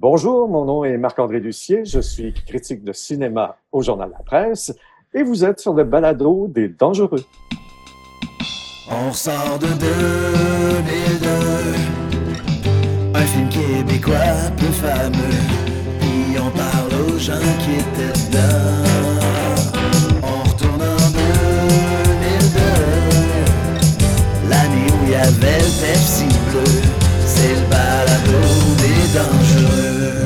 Bonjour, mon nom est Marc-André Lucier, je suis critique de cinéma au Journal La Presse et vous êtes sur le balado des dangereux. On sort de 2002, un film québécois peu fameux, puis on parle aux gens qui étaient dedans. On retourne en 2002, l'année où il y avait le Pepsi bleu, c'est le balado des dangereux.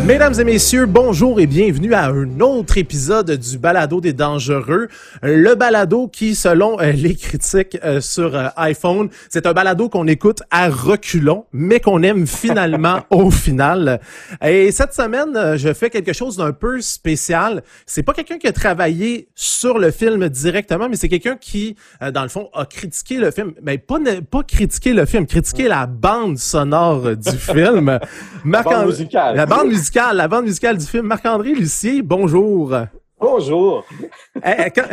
Mesdames et messieurs, bonjour et bienvenue à un autre épisode du Balado des Dangereux. Le balado qui, selon euh, les critiques euh, sur euh, iPhone, c'est un balado qu'on écoute à reculons, mais qu'on aime finalement au final. Et cette semaine, je fais quelque chose d'un peu spécial. C'est pas quelqu'un qui a travaillé sur le film directement, mais c'est quelqu'un qui, dans le fond, a critiqué le film. Mais pas, pas critiqué le film, critiqué la bande sonore du film. La bande musicale. La bande musicale la bande musicale du film. Marc-André Lucier, bonjour. Bonjour. Eh, quand-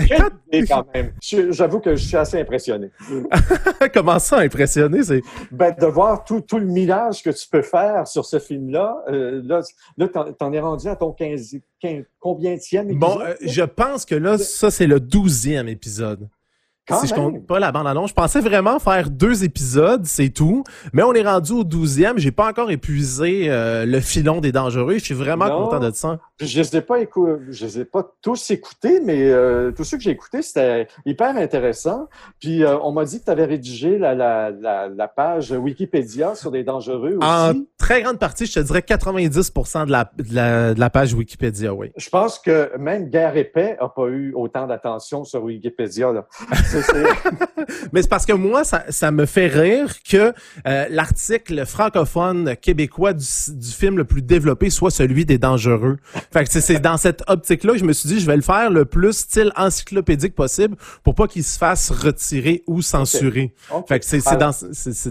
idée, quand même. J'avoue que je suis assez impressionné. Comment ça, impressionné? C'est... Ben, de voir tout, tout le millage que tu peux faire sur ce film-là, euh, là, là t'en, es rendu à ton 15, 15 combienième épisode? Bon, euh, je pense que là, ça, c'est le douzième épisode. Quand si je même. compte pas la bande annonce, je pensais vraiment faire deux épisodes, c'est tout. Mais on est rendu au douzième. J'ai pas encore épuisé euh, le filon des dangereux. Je suis vraiment Non. content de ça. Je les ai pas je les ai pas tous écoutés, mais euh, tous ceux que j'ai écoutés, c'était hyper intéressant. Puis euh, on m'a dit que tu avais rédigé la, la, la, la page Wikipédia sur les dangereux aussi. En très grande partie, je te dirais 90% de la, de la, de la page Wikipédia, oui. Je pense que même Guerre et Paix a pas eu autant d'attention sur Wikipédia. Là. Mais c'est parce que moi, ça, ça me fait rire que euh, l'article francophone québécois du, du film le plus développé soit celui des dangereux. Fait que c'est- dans cette optique-là que je me suis dit, je vais le faire le plus style encyclopédique possible pour pas qu'il se fasse retirer ou censurer. Ok. Fait que c'est dans,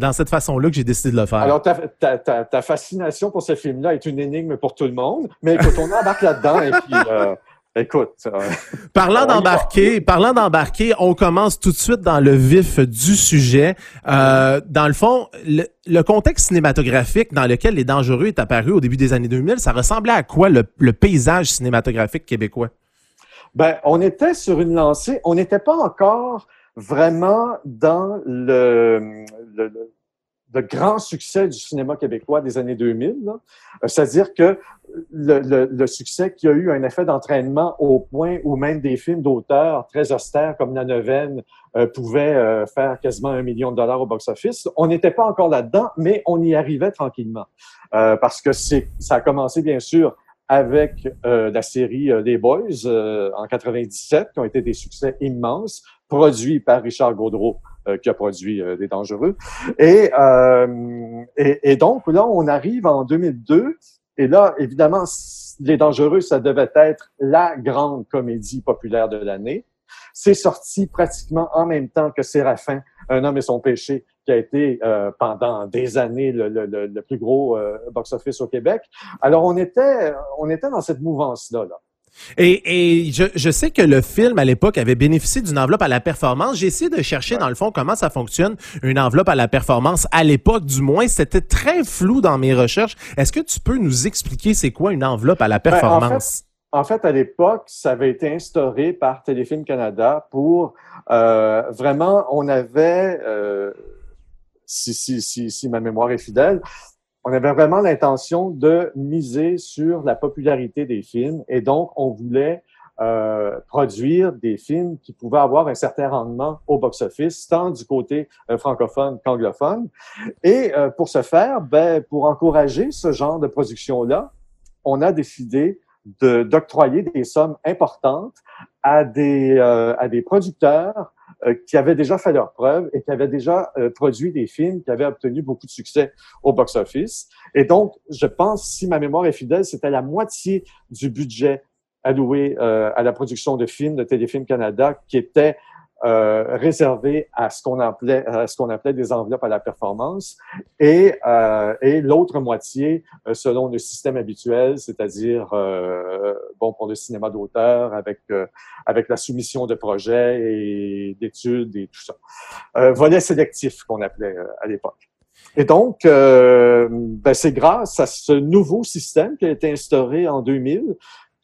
dans cette façon-là que j'ai décidé de le faire. Alors, ta, ta, ta, ta fascination pour ce film-là est une énigme pour tout le monde. Mais écoute, on embarque là-dedans et puis, euh, écoute, euh, Parlant d'embarquer, parlant d'embarquer, on commence tout de suite dans le vif du sujet. Euh, dans le fond, le, le contexte cinématographique dans lequel Les Dangereux est apparu au début des années 2000, ça ressemblait à quoi le, le paysage cinématographique québécois? ben, on était sur une lancée. On n'était pas encore vraiment dans le, le, le grand succès du cinéma québécois des années 2000. là. Euh, C'est-à-dire que le, le, le succès qui a eu un effet d'entraînement au point où même des films d'auteurs très austères comme La Neuvaine euh, pouvaient euh, faire quasiment un million de dollars au box-office. On n'était pas encore là-dedans, mais on y arrivait tranquillement. Euh, parce que c'est, ça a commencé, bien sûr, avec euh, la série euh, Les Boys en 97, qui ont été des succès immenses, produits par Richard Gaudreau, qui a produit euh, Les Dangereux. Et, euh, et, et donc, là, on arrive en 2002, et là, évidemment, Les Dangereux, ça devait être la grande comédie populaire de l'année. C'est sorti pratiquement en même temps que Séraphin, Un homme et son péché, qui a été euh, pendant des années le, le, le, le plus gros euh, box-office au Québec. Alors, on était, on était dans cette mouvance-là. Là. Et, et je, je sais que le film, à l'époque, avait bénéficié d'une enveloppe à la performance. J'ai essayé de chercher, dans le fond, comment ça fonctionne, une enveloppe à la performance. À l'époque, du moins, c'était très flou dans mes recherches. Est-ce que tu peux nous expliquer c'est quoi une enveloppe à la Ben, en performance? En fait, à l'époque, ça avait été instauré par Téléfilm Canada pour euh, vraiment, on avait, euh, si, si, si, si ma mémoire est fidèle, on avait vraiment l'intention de miser sur la popularité des films et donc on voulait euh, produire des films qui pouvaient avoir un certain rendement au box-office, tant du côté euh, francophone qu'anglophone. Et euh, pour ce faire, ben, pour encourager ce genre de production-là, on a décidé de- d'octroyer des sommes importantes à des, euh, à des producteurs euh, qui avaient déjà fait leurs preuves et qui avaient déjà euh, produit des films qui avaient obtenu beaucoup de succès au box-office. Et donc, je pense, si ma mémoire est fidèle, c'était la moitié du budget alloué euh, à la production de films de Téléfilm Canada qui était euh, réservé à ce qu'on appelait à ce qu'on appelait des enveloppes à la performance et euh, et l'autre moitié euh, selon le système habituel, c'est-à-dire euh, bon pour le cinéma d'auteur avec euh, avec la soumission de projets et d'études et tout ça. Euh, volet sélectif qu'on appelait à l'époque. Et donc, euh, ben, c'est grâce à ce nouveau système qui a été instauré en 2000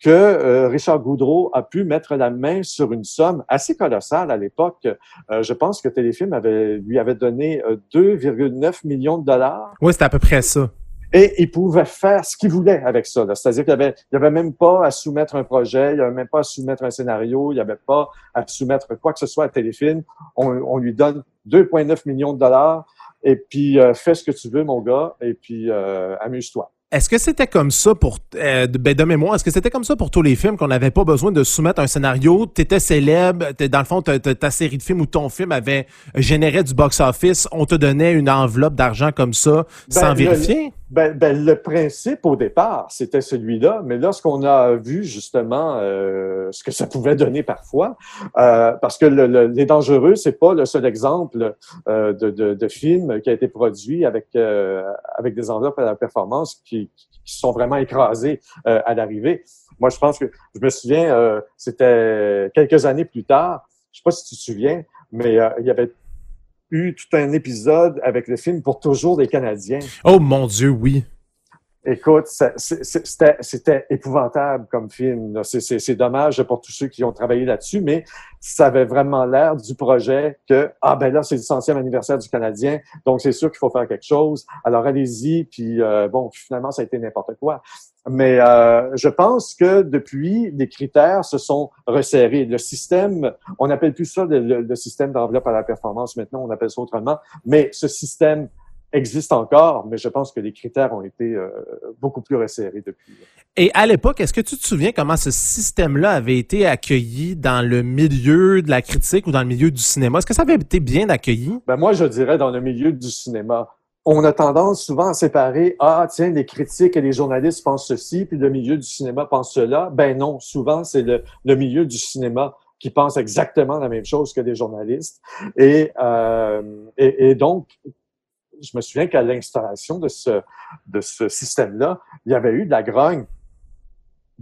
que euh, Richard Goudreau a pu mettre la main sur une somme assez colossale à l'époque. Euh, je pense que Téléfilm avait, lui avait donné 2,9 millions de dollars. Oui, c'était à peu près ça. Et il pouvait faire ce qu'il voulait avec ça. C'est-à-dire qu'il n'y avait, il avait même pas à soumettre un projet, il n'y avait même pas à soumettre un scénario, il n'y avait pas à soumettre quoi que ce soit à Téléfilm. On, on lui donne 2,9 millions de dollars et puis euh, fais ce que tu veux, mon gars, et puis euh, amuse-toi. Est-ce que c'était comme ça pour euh, ben, de mémoire, est-ce que c'était comme ça pour tous les films qu'on n'avait pas besoin de soumettre un scénario, tu étais célèbre, dans le fond ta série de films ou ton film avait généré du box-office, on te donnait une enveloppe d'argent comme ça ben, sans vérifier? Ben, ben, le principe au départ, c'était celui-là, mais lorsqu'on a vu justement euh, ce que ça pouvait donner parfois, euh, parce que le, Les Dangereux, c'est pas le seul exemple euh, de, de, de, film qui a été produit avec euh, avec des enveloppes à la performance qui, qui sont vraiment écrasés euh, à l'arrivée. Moi, je pense que je me souviens, c'était quelques années plus tard. Je sais pas si tu te souviens, mais il y avait eu tout un épisode avec le film Pour toujours des Canadiens. Oh mon Dieu, oui. Écoute, c'était épouvantable comme film. C'est dommage pour tous ceux qui ont travaillé là-dessus, mais ça avait vraiment l'air du projet que, ah ben là, c'est le centième anniversaire du Canadien, donc c'est sûr qu'il faut faire quelque chose. Alors allez-y, puis euh, bon, finalement, ça a été n'importe quoi. Mais euh, je pense que depuis, les critères se sont resserrés. Le système, on n'appelle plus ça le, système d'enveloppe à la performance maintenant, on appelle ça autrement, mais ce système existe encore, mais je pense que les critères ont été euh, beaucoup plus resserrés depuis. Et à l'époque, est-ce que tu te souviens comment ce système-là avait été accueilli dans le milieu de la critique ou dans le milieu du cinéma? Est-ce que ça avait été bien accueilli? Ben moi, je dirais dans le milieu du cinéma on a tendance souvent à séparer ah tiens les critiques et les journalistes pensent ceci puis le milieu du cinéma pense cela ben non souvent c'est le, milieu du cinéma qui pense exactement la même chose que les journalistes et, euh, et, donc je me souviens qu'à l'installation de ce de ce système là il y avait eu de la grogne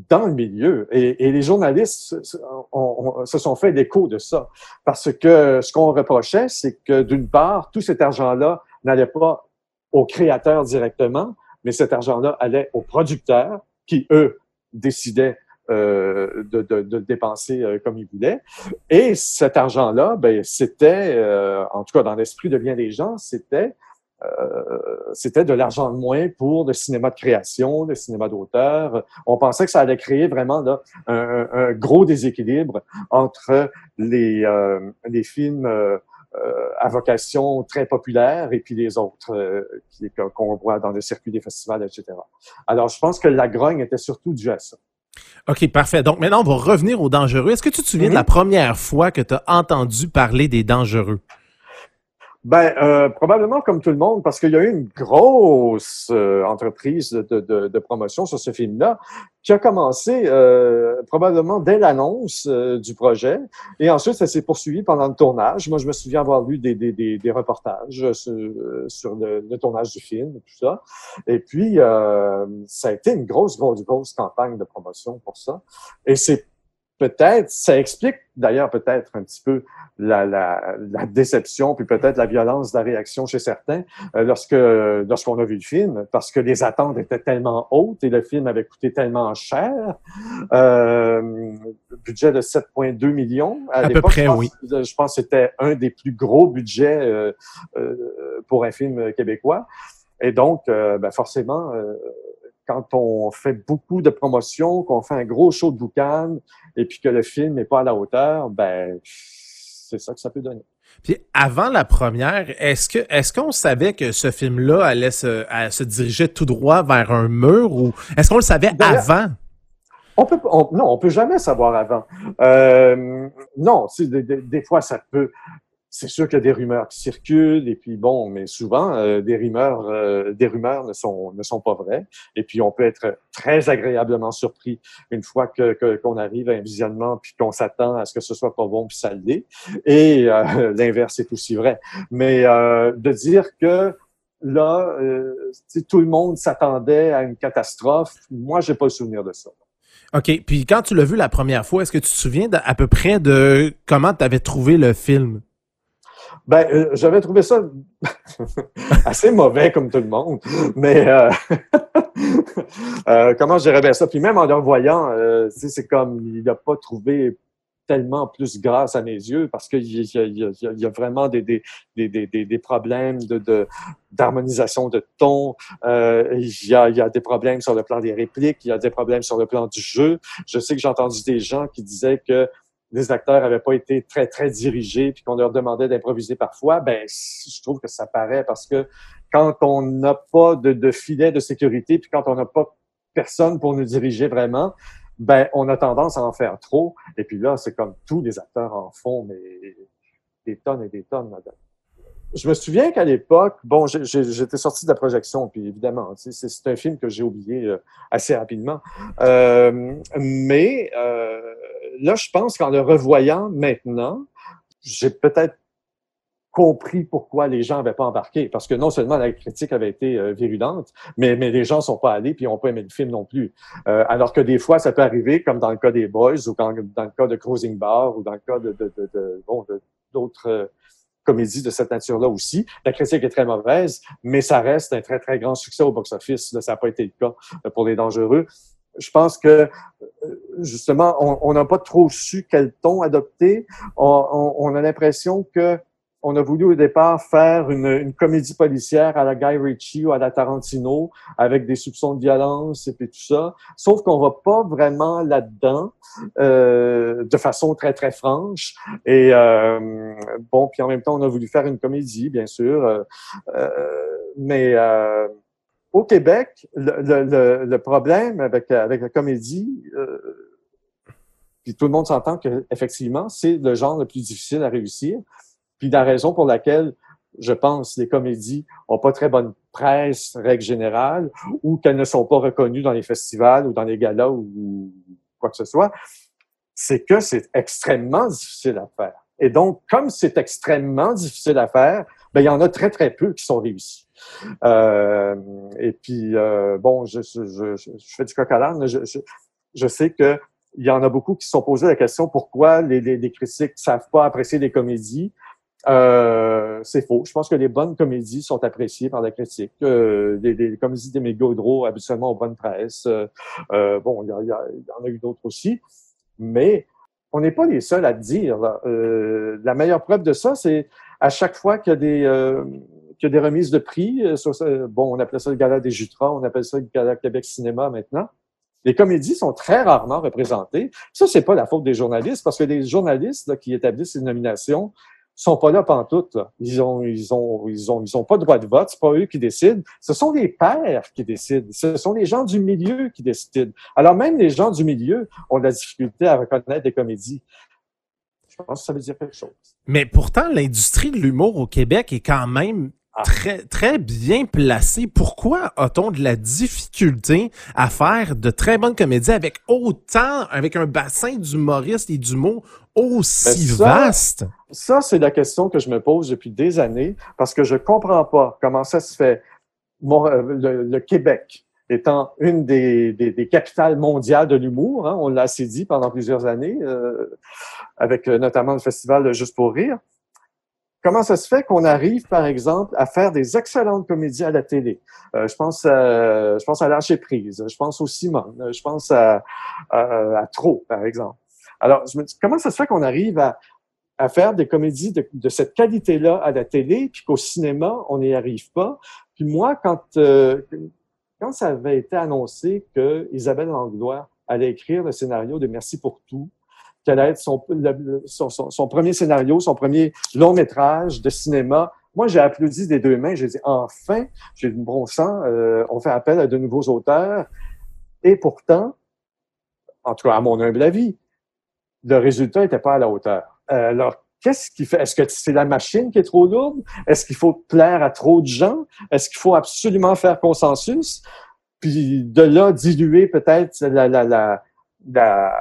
dans le milieu. Et, les journalistes se sont fait l'écho de ça. Parce que ce qu'on reprochait, c'est que d'une part, tout cet argent-là n'allait pas aux créateurs directement, mais cet argent-là allait aux producteurs qui, eux, décidaient euh, de, de, de, dépenser euh, comme ils voulaient. Et cet argent-là, ben, c'était, euh, en tout cas dans l'esprit de bien des gens, c'était euh, c'était de l'argent de moins pour le cinéma de création, le cinéma d'auteur. On pensait que ça allait créer vraiment là, un, un gros déséquilibre entre les, les films euh, à vocation très populaire et puis les autres euh, qu'on voit dans le circuit des festivals, etc. Alors, je pense que la grogne était surtout due à ça. OK, parfait. Donc maintenant, on va revenir aux dangereux. Est-ce que tu te souviens de la première fois que tu as entendu parler des dangereux? Ben, euh, probablement comme tout le monde, parce qu'il y a eu une grosse euh, entreprise de, de, de, promotion sur ce film-là qui a commencé euh, probablement dès l'annonce du projet. Et ensuite, ça s'est poursuivi pendant le tournage. Moi, je me souviens avoir lu des, des, des, des reportages sur, sur le, le, tournage du film et tout ça. Et puis, ça a été une grosse, grosse, grosse campagne de promotion pour ça. Et c'est peut-être, ça explique d'ailleurs peut-être un petit peu la, la, la déception, puis peut-être la violence de la réaction chez certains euh, lorsque lorsqu'on a vu le film, parce que les attentes étaient tellement hautes et le film avait coûté tellement cher. Euh, budget de 7,2 millions. À, peu près, je oui. Je pense que c'était un des plus gros budgets euh, euh pour un film québécois. Et donc, euh, ben forcément, quand on fait beaucoup de promotions, qu'on fait un gros show de boucan et puis que le film n'est pas à la hauteur, ben c'est ça que ça peut donner. Puis avant la première, est-ce que est-ce qu'on savait que ce film-là allait se, se diriger tout droit vers un mur ou est-ce qu'on le savait avant? On peut, non, on peut jamais savoir avant. Euh, non, des, des, fois ça peut c'est sûr qu'il y a des rumeurs qui circulent et puis bon, mais souvent euh, des rumeurs, euh, des rumeurs ne sont ne sont pas vraies. Et puis on peut être très agréablement surpris une fois que qu'on arrive à un visionnement puis qu'on s'attend à ce que ce soit pas bon puis ça l'est. Et euh, l'inverse est aussi vrai. Mais de dire que là, tout le monde s'attendait à une catastrophe, moi j'ai pas le souvenir de ça. OK. Puis quand tu l'as vu la première fois, est-ce que tu te souviens à peu près de comment tu avais trouvé le film? Ben, euh, j'avais trouvé ça assez mauvais comme tout le monde, mais euh, euh, comment je dirais ça? Puis même en le voyant, euh, c'est comme il n'a pas trouvé tellement plus grâce à mes yeux parce qu'il y, y a- vraiment des, des, des, des, des- problèmes d'harmonisation de ton, il, y a, y a des problèmes sur le plan des répliques, il y a des problèmes sur le plan du jeu. Je sais que j'ai entendu des gens qui disaient que les acteurs n'avaient pas été très, très dirigés, puis qu'on leur demandait d'improviser parfois, ben, je trouve que ça paraît parce que quand on n'a pas de, de filet de sécurité, puis quand on n'a pas personne pour nous diriger vraiment, ben, on a tendance à en faire trop. Et puis là, c'est comme tous les acteurs en font, mais des tonnes et des tonnes. madame. Je me souviens qu'à l'époque, bon, j'étais sorti de la projection, puis évidemment, c'est un film que j'ai oublié euh, assez rapidement. Euh, mais euh, là, je pense qu'en le revoyant maintenant, j'ai peut-être compris pourquoi les gens n'avaient pas embarqué. Parce que non seulement la critique avait été euh, virulente, mais, mais les gens sont pas allés puis n'ont pas aimé le film non plus. Euh, alors que des fois, ça peut arriver, comme dans le cas des Boys ou dans le cas de Cruising Bar ou dans le cas de, de, de, de- bon, d'autres euh, comédies de cette nature-là aussi. La critique est très mauvaise, mais ça reste un très, très grand succès au box-office. Ça n'a pas été le cas euh, pour Les Dangereux. Je pense que, euh, justement, on- n'a pas trop su quel ton adopter. On a l'impression que on a voulu au départ faire une, une comédie policière à la Guy Ritchie ou à la Tarantino avec des soupçons de violence et puis tout ça. Sauf qu'on va pas vraiment là-dedans euh, de façon très très franche. Et euh, bon, puis en même temps, on a voulu faire une comédie, bien sûr. euh, euh, mais euh, au Québec, le, le- le- problème avec avec la comédie. euh, puis tout le monde s'entend que effectivement, c'est le genre le plus difficile à réussir. Puis la raison pour laquelle je pense les comédies ont pas très bonne presse, règle générale, ou qu'elles ne sont pas reconnues dans les festivals ou dans les galas ou, quoi que ce soit, c'est que c'est extrêmement difficile à faire. Et donc, comme c'est extrêmement difficile à faire, ben, il y en a très, très peu qui sont réussis. Euh, et puis, euh, bon, je, je, je, je fais du coq à l'âne, je, sais que il y en a beaucoup qui se sont posés la question pourquoi les, les, les critiques savent pas apprécier les comédies? Euh, c'est faux. Je pense que les bonnes comédies sont appréciées par la critique. Euh, les, les comédies des mégodros, habituellement, aux bonnes presse. Euh, euh, bon, il y, y, y en a eu d'autres aussi. Mais on n'est pas les seuls à dire. Euh, la meilleure preuve de ça, c'est à chaque fois qu'il y a des, euh, qu'il y des remises de prix, bon, on appelle ça le Gala des Jutras, on appelle ça le Gala Québec Cinéma maintenant. Les comédies sont très rarement représentées. Ça, c'est pas la faute des journalistes, parce que les journalistes là, qui établissent les nominations sont pas là pantoute. Là. Ils ont, ils ont, ils ont, ils ont pas de droit de vote. C'est pas eux qui décident. Ce sont les pairs qui décident. Ce sont les gens du milieu qui décident. Alors même les gens du milieu ont de la difficulté à reconnaître des comédies. Je pense que ça veut dire quelque chose. Mais pourtant, l'industrie de l'humour au Québec est quand même. Très, très bien placée. Pourquoi a-t-on de la difficulté à faire de très bonnes comédies avec autant, avec un bassin d'humoristes et d'humour aussi Ben ça- vaste? Ça, c'est la question que je me pose depuis des années parce que je comprends pas comment ça se fait. Mon- euh, le, le Québec étant une des, des, des capitales mondiales de l'humour, hein, on l'a assez dit pendant plusieurs années, euh, avec euh, notamment le festival Juste pour rire. Comment ça se fait qu'on arrive, par exemple, à faire des excellentes comédies à la télé? Euh, je pense à, je pense à Lâcher prise, je pense au Simon, je pense à, à, à Trop, par exemple. Alors, je me dis, comment ça se fait qu'on arrive à, à faire des comédies de, de cette qualité-là à la télé, puis qu'au cinéma, on n'y arrive pas? Puis moi, quand, euh, quand ça avait été annoncé que Isabelle Langlois allait écrire le scénario de Merci pour tout, qu'elle allait être son- son premier scénario, son premier long métrage de cinéma. Moi, j'ai applaudi des deux mains. J'ai dit, enfin, j'ai du bon sang, euh, on fait appel à de nouveaux auteurs. Et pourtant, en tout cas, à mon humble avis, le résultat n'était pas à la hauteur. Euh, alors, qu'est-ce qui fait? Est-ce que c'est la machine qui est trop lourde? Est-ce qu'il faut plaire à trop de gens? Est-ce qu'il faut absolument faire consensus? Puis de là, diluer peut-être la, la, la, la,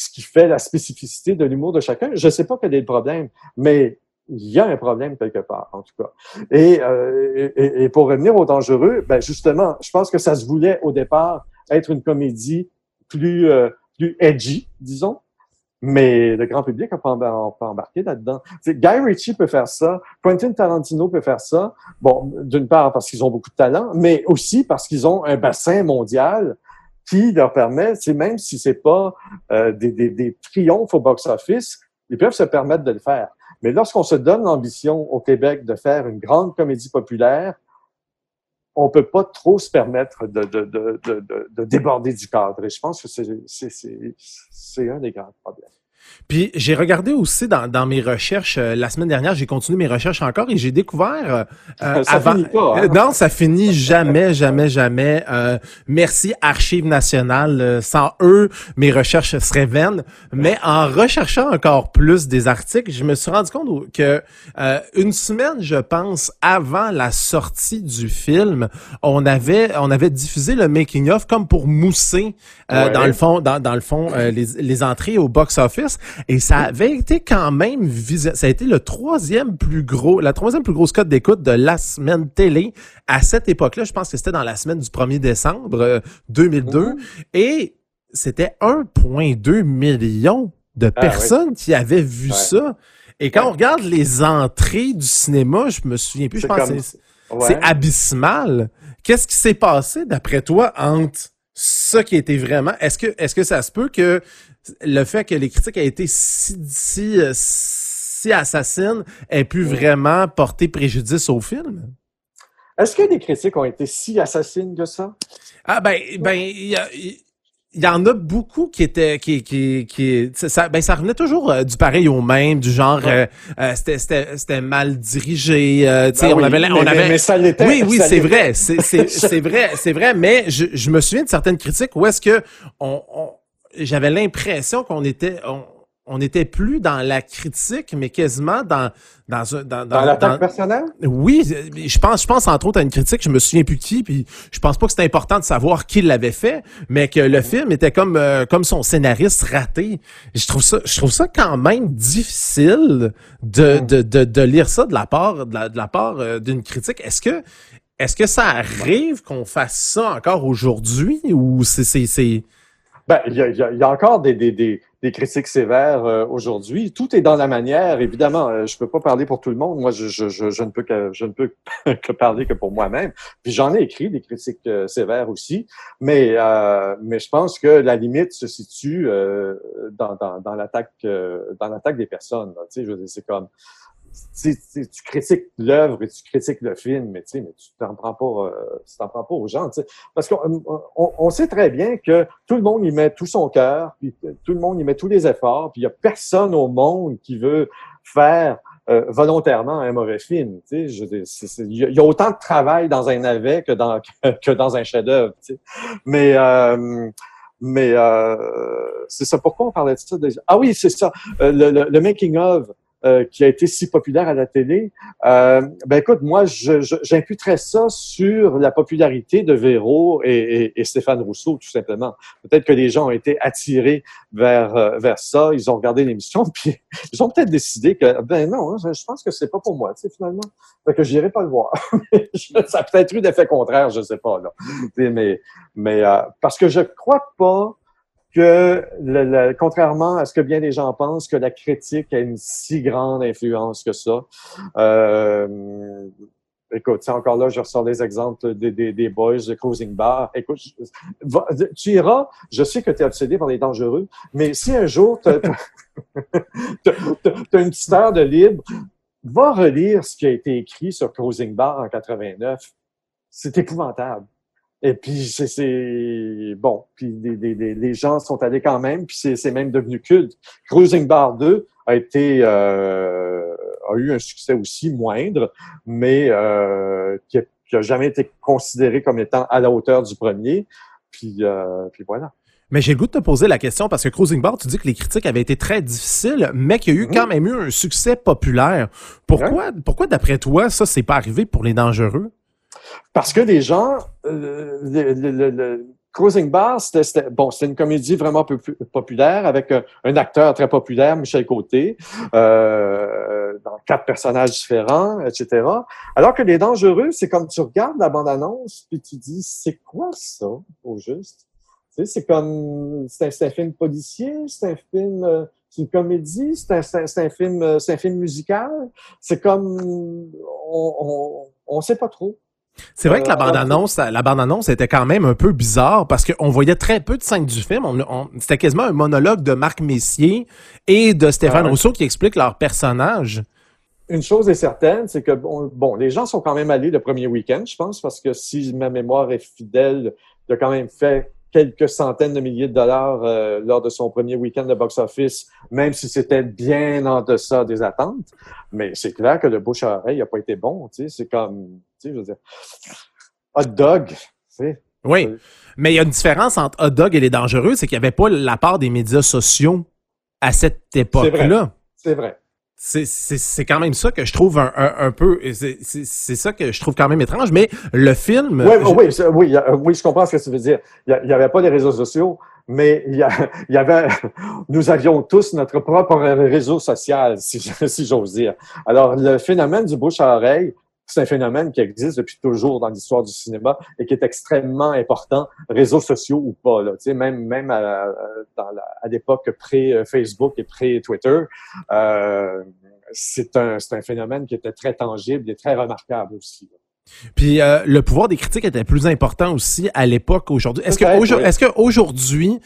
ce qui fait la spécificité de l'humour de chacun. Je ne sais pas quel est le problème, mais il y a un problème quelque part, en tout cas. Et, euh, et, et pour revenir au dangereux, ben justement, je pense que ça se voulait au départ être une comédie plus, euh, plus edgy, disons. Mais le grand public n'a pas, embar- pas embarqué là-dedans. Guy Ritchie peut faire ça, Quentin Tarantino peut faire ça. Bon, d'une part parce qu'ils ont beaucoup de talent, mais aussi parce qu'ils ont un bassin mondial qui leur permet, c'est même si c'est pas euh, des, des, des triomphes au box-office, ils peuvent se permettre de le faire. Mais lorsqu'on se donne l'ambition au Québec de faire une grande comédie populaire, on peut pas trop se permettre de, de, de, de, de- de déborder du cadre. Et je pense que c'est un des grands problèmes. Puis j'ai regardé aussi dans, dans mes recherches euh, la semaine dernière, j'ai continué mes recherches encore et j'ai découvert euh, euh, Ça avant finit pas, hein? Non, ça finit jamais, jamais, jamais. Euh, merci Archives nationales. Euh, Sans eux, mes recherches seraient vaines. Mais en recherchant encore plus des articles, je me suis rendu compte que euh, une semaine, je pense, avant la sortie du film, on avait on avait diffusé le making of comme pour mousser euh, Ouais. dans le fond dans, dans le fond euh, les, les entrées au box office et ça avait été quand même visi- ça a été le troisième plus gros la troisième plus grosse cote d'écoute de la semaine télé à cette époque-là je pense que c'était dans la semaine du 1er décembre euh, 2002 et c'était 1.2 million de Ah, personnes qui avaient vu Ouais. ça et quand Ouais. on regarde les entrées du cinéma je me souviens plus je pense que c'est Ouais. abysmal. Qu'est-ce qui s'est passé d'après toi entre ça qui était vraiment Est-ce que est-ce que ça se peut que le fait que les critiques aient été si si, euh, si assassines ait pu vraiment porter préjudice au film? Est-ce que les critiques ont été si assassines que ça? Ah ben ben il y, y en a beaucoup qui étaient qui qui qui ça ben ça revenait toujours euh, du pareil au même du genre euh, euh, c'était c'était c'était mal dirigé euh, tu sais Ben on oui, avait mais, on avait mais ça l'était. Oui, oui, c'est vrai, c'est c'est c'est vrai, c'est vrai. Mais je, je me souviens de certaines critiques où est-ce que on, on- j'avais l'impression qu'on était on, on était plus dans la critique, mais quasiment dans dans un dans, Dans l'attaque personnelle? oui, je pense, je pense entre autres à une critique, je me souviens plus qui, puis je pense pas que c'était important de savoir qui l'avait fait, mais que le film était comme euh, comme son scénariste raté. Je trouve ça, je trouve ça quand même difficile de Mm. de, de, de lire ça de la part de la, de la part euh, d'une critique. Est-ce que est-ce que ça arrive qu'on fasse ça encore aujourd'hui ou c'est c'est c'est Ben, il y y y a encore des, des, des, des critiques sévères euh, aujourd'hui. Tout est dans la manière. Évidemment, euh, je peux pas parler pour tout le monde. Moi, je, je, je, ne peux que je ne peux que parler que pour moi-même. Puis j'en ai écrit des critiques euh, sévères aussi, mais euh, mais je pense que la limite se situe euh, dans, dans, dans l'attaque des personnes. là. Tu sais, je c'est comme tu, critiques l'œuvre et tu critiques le film, mais tu mais t'en prends pas, euh, tu t'en prends pas aux gens, tu sais. Parce qu'on on, on sait très bien que tout le monde y met tout son cœur, puis tout le monde y met tous les efforts, puis il y a personne au monde qui veut faire euh, volontairement un mauvais film. Il y, a- autant de travail dans un navet que dans un chef-d'œuvre. Mais euh, mais euh, c'est ça. Pourquoi on parlait de ça déjà? Ah oui, c'est ça. Euh, le, le making of. Euh, qui a été si populaire à la télé. Euh, ben écoute, moi, j'imputerais ça sur la popularité de Véro et, et- et Stéphane Rousseau, tout simplement. Peut-être que les gens ont été attirés vers euh, vers ça, ils ont regardé l'émission, puis ils ont peut-être décidé que ben non, hein, je pense que c'est pas pour moi, tu sais, finalement. Fait que j'irai pas le voir. ça a peut-être eu d'effet contraire, je sais pas là. Mais mais euh, parce que je crois pas que, le- le- contrairement à ce que bien des gens pensent, que la critique a une si grande influence que ça. Euh, écoute, encore là, je ressors les exemples des, des, des boys de Cruising Bar. Écoute, tu iras, je sais que tu es obsédé par les dangereux, mais si un jour tu as une petite heure de libre, va relire ce qui a été écrit sur Cruising Bar en 89. C'est épouvantable. Et puis, c'est- bon. Puis, les, les- les- les gens sont allés quand même, puis c'est même devenu culte. Cruising Bar 2 a été euh, a eu un succès aussi moindre, mais euh, qui, a, qui a jamais été considéré comme étant à la hauteur du premier. Puis, euh, puis voilà. Mais j'ai le goût de te poser la question parce que Cruising Bar, tu dis que les critiques avaient été très difficiles, mais qu'il y a eu Mhm. quand même eu un succès populaire. Pourquoi, pourquoi d'après toi, ça, c'est pas arrivé pour les dangereux? Parce que les gens, euh, le, le- le- Cruising Bar, c'était, bon, c'était une comédie vraiment populaire avec un, un acteur très populaire, Michel Côté, euh, dans quatre personnages différents, etc. Alors que Les Dangereux, c'est comme tu regardes la bande-annonce puis tu dis, c'est quoi ça, au juste? Tu sais, c'est comme, c'est un, un film policier, c'est un film euh, C'est une comédie? C'est un, un film, euh, c'est un film musical? C'est comme, on, on, on sait pas trop. C'est vrai que la Euh, bande-annonce, la bande-annonce était quand même un peu bizarre parce qu'on voyait très peu de scènes du film. On, on- c'était quasiment un monologue de Marc Messier et de Stéphane Ouais. Rousseau qui expliquent leur personnage. Une chose est certaine, c'est que bon, bon, les gens sont quand même allés le premier week-end, je pense, parce que si ma mémoire est fidèle, il a quand même fait quelques centaines de milliers de dollars euh, lors de son premier week-end de box-office, même si c'était bien en deçà des attentes. Mais c'est clair que le bouche à oreille n'a pas été bon. C'est comme, je veux dire, hot dog. Oui. Oui. Mais il y a une différence entre Hot Dog et Les Dangereux, c'est qu'il n'y avait pas la part des médias sociaux à cette époque-là. C'est vrai. C'est, c'est, c'est quand même ça que je trouve un, un, un peu. C'est, c'est, c'est ça que je trouve quand même étrange. Mais le film. Oui, je- oui, oui, oui, je comprends ce que tu veux dire. Il n'y avait pas les réseaux sociaux, mais il y, a- il y avait, nous avions tous notre propre réseau social, si, si j'ose dire. Alors, le phénomène du bouche à oreille, c'est un phénomène qui existe depuis toujours dans l'histoire du cinéma et qui est extrêmement important, réseaux sociaux ou pas. Là, Tu sais, même même à, dans la- à l'époque pré-Facebook et pré-Twitter, euh, c'est un, c'est un phénomène qui était très tangible et très remarquable aussi. Puis euh, le pouvoir des critiques était plus important aussi à l'époque qu'aujourd'hui. Est-ce que Peut-être, aujourd- oui. est-ce qu'aujourd'hui,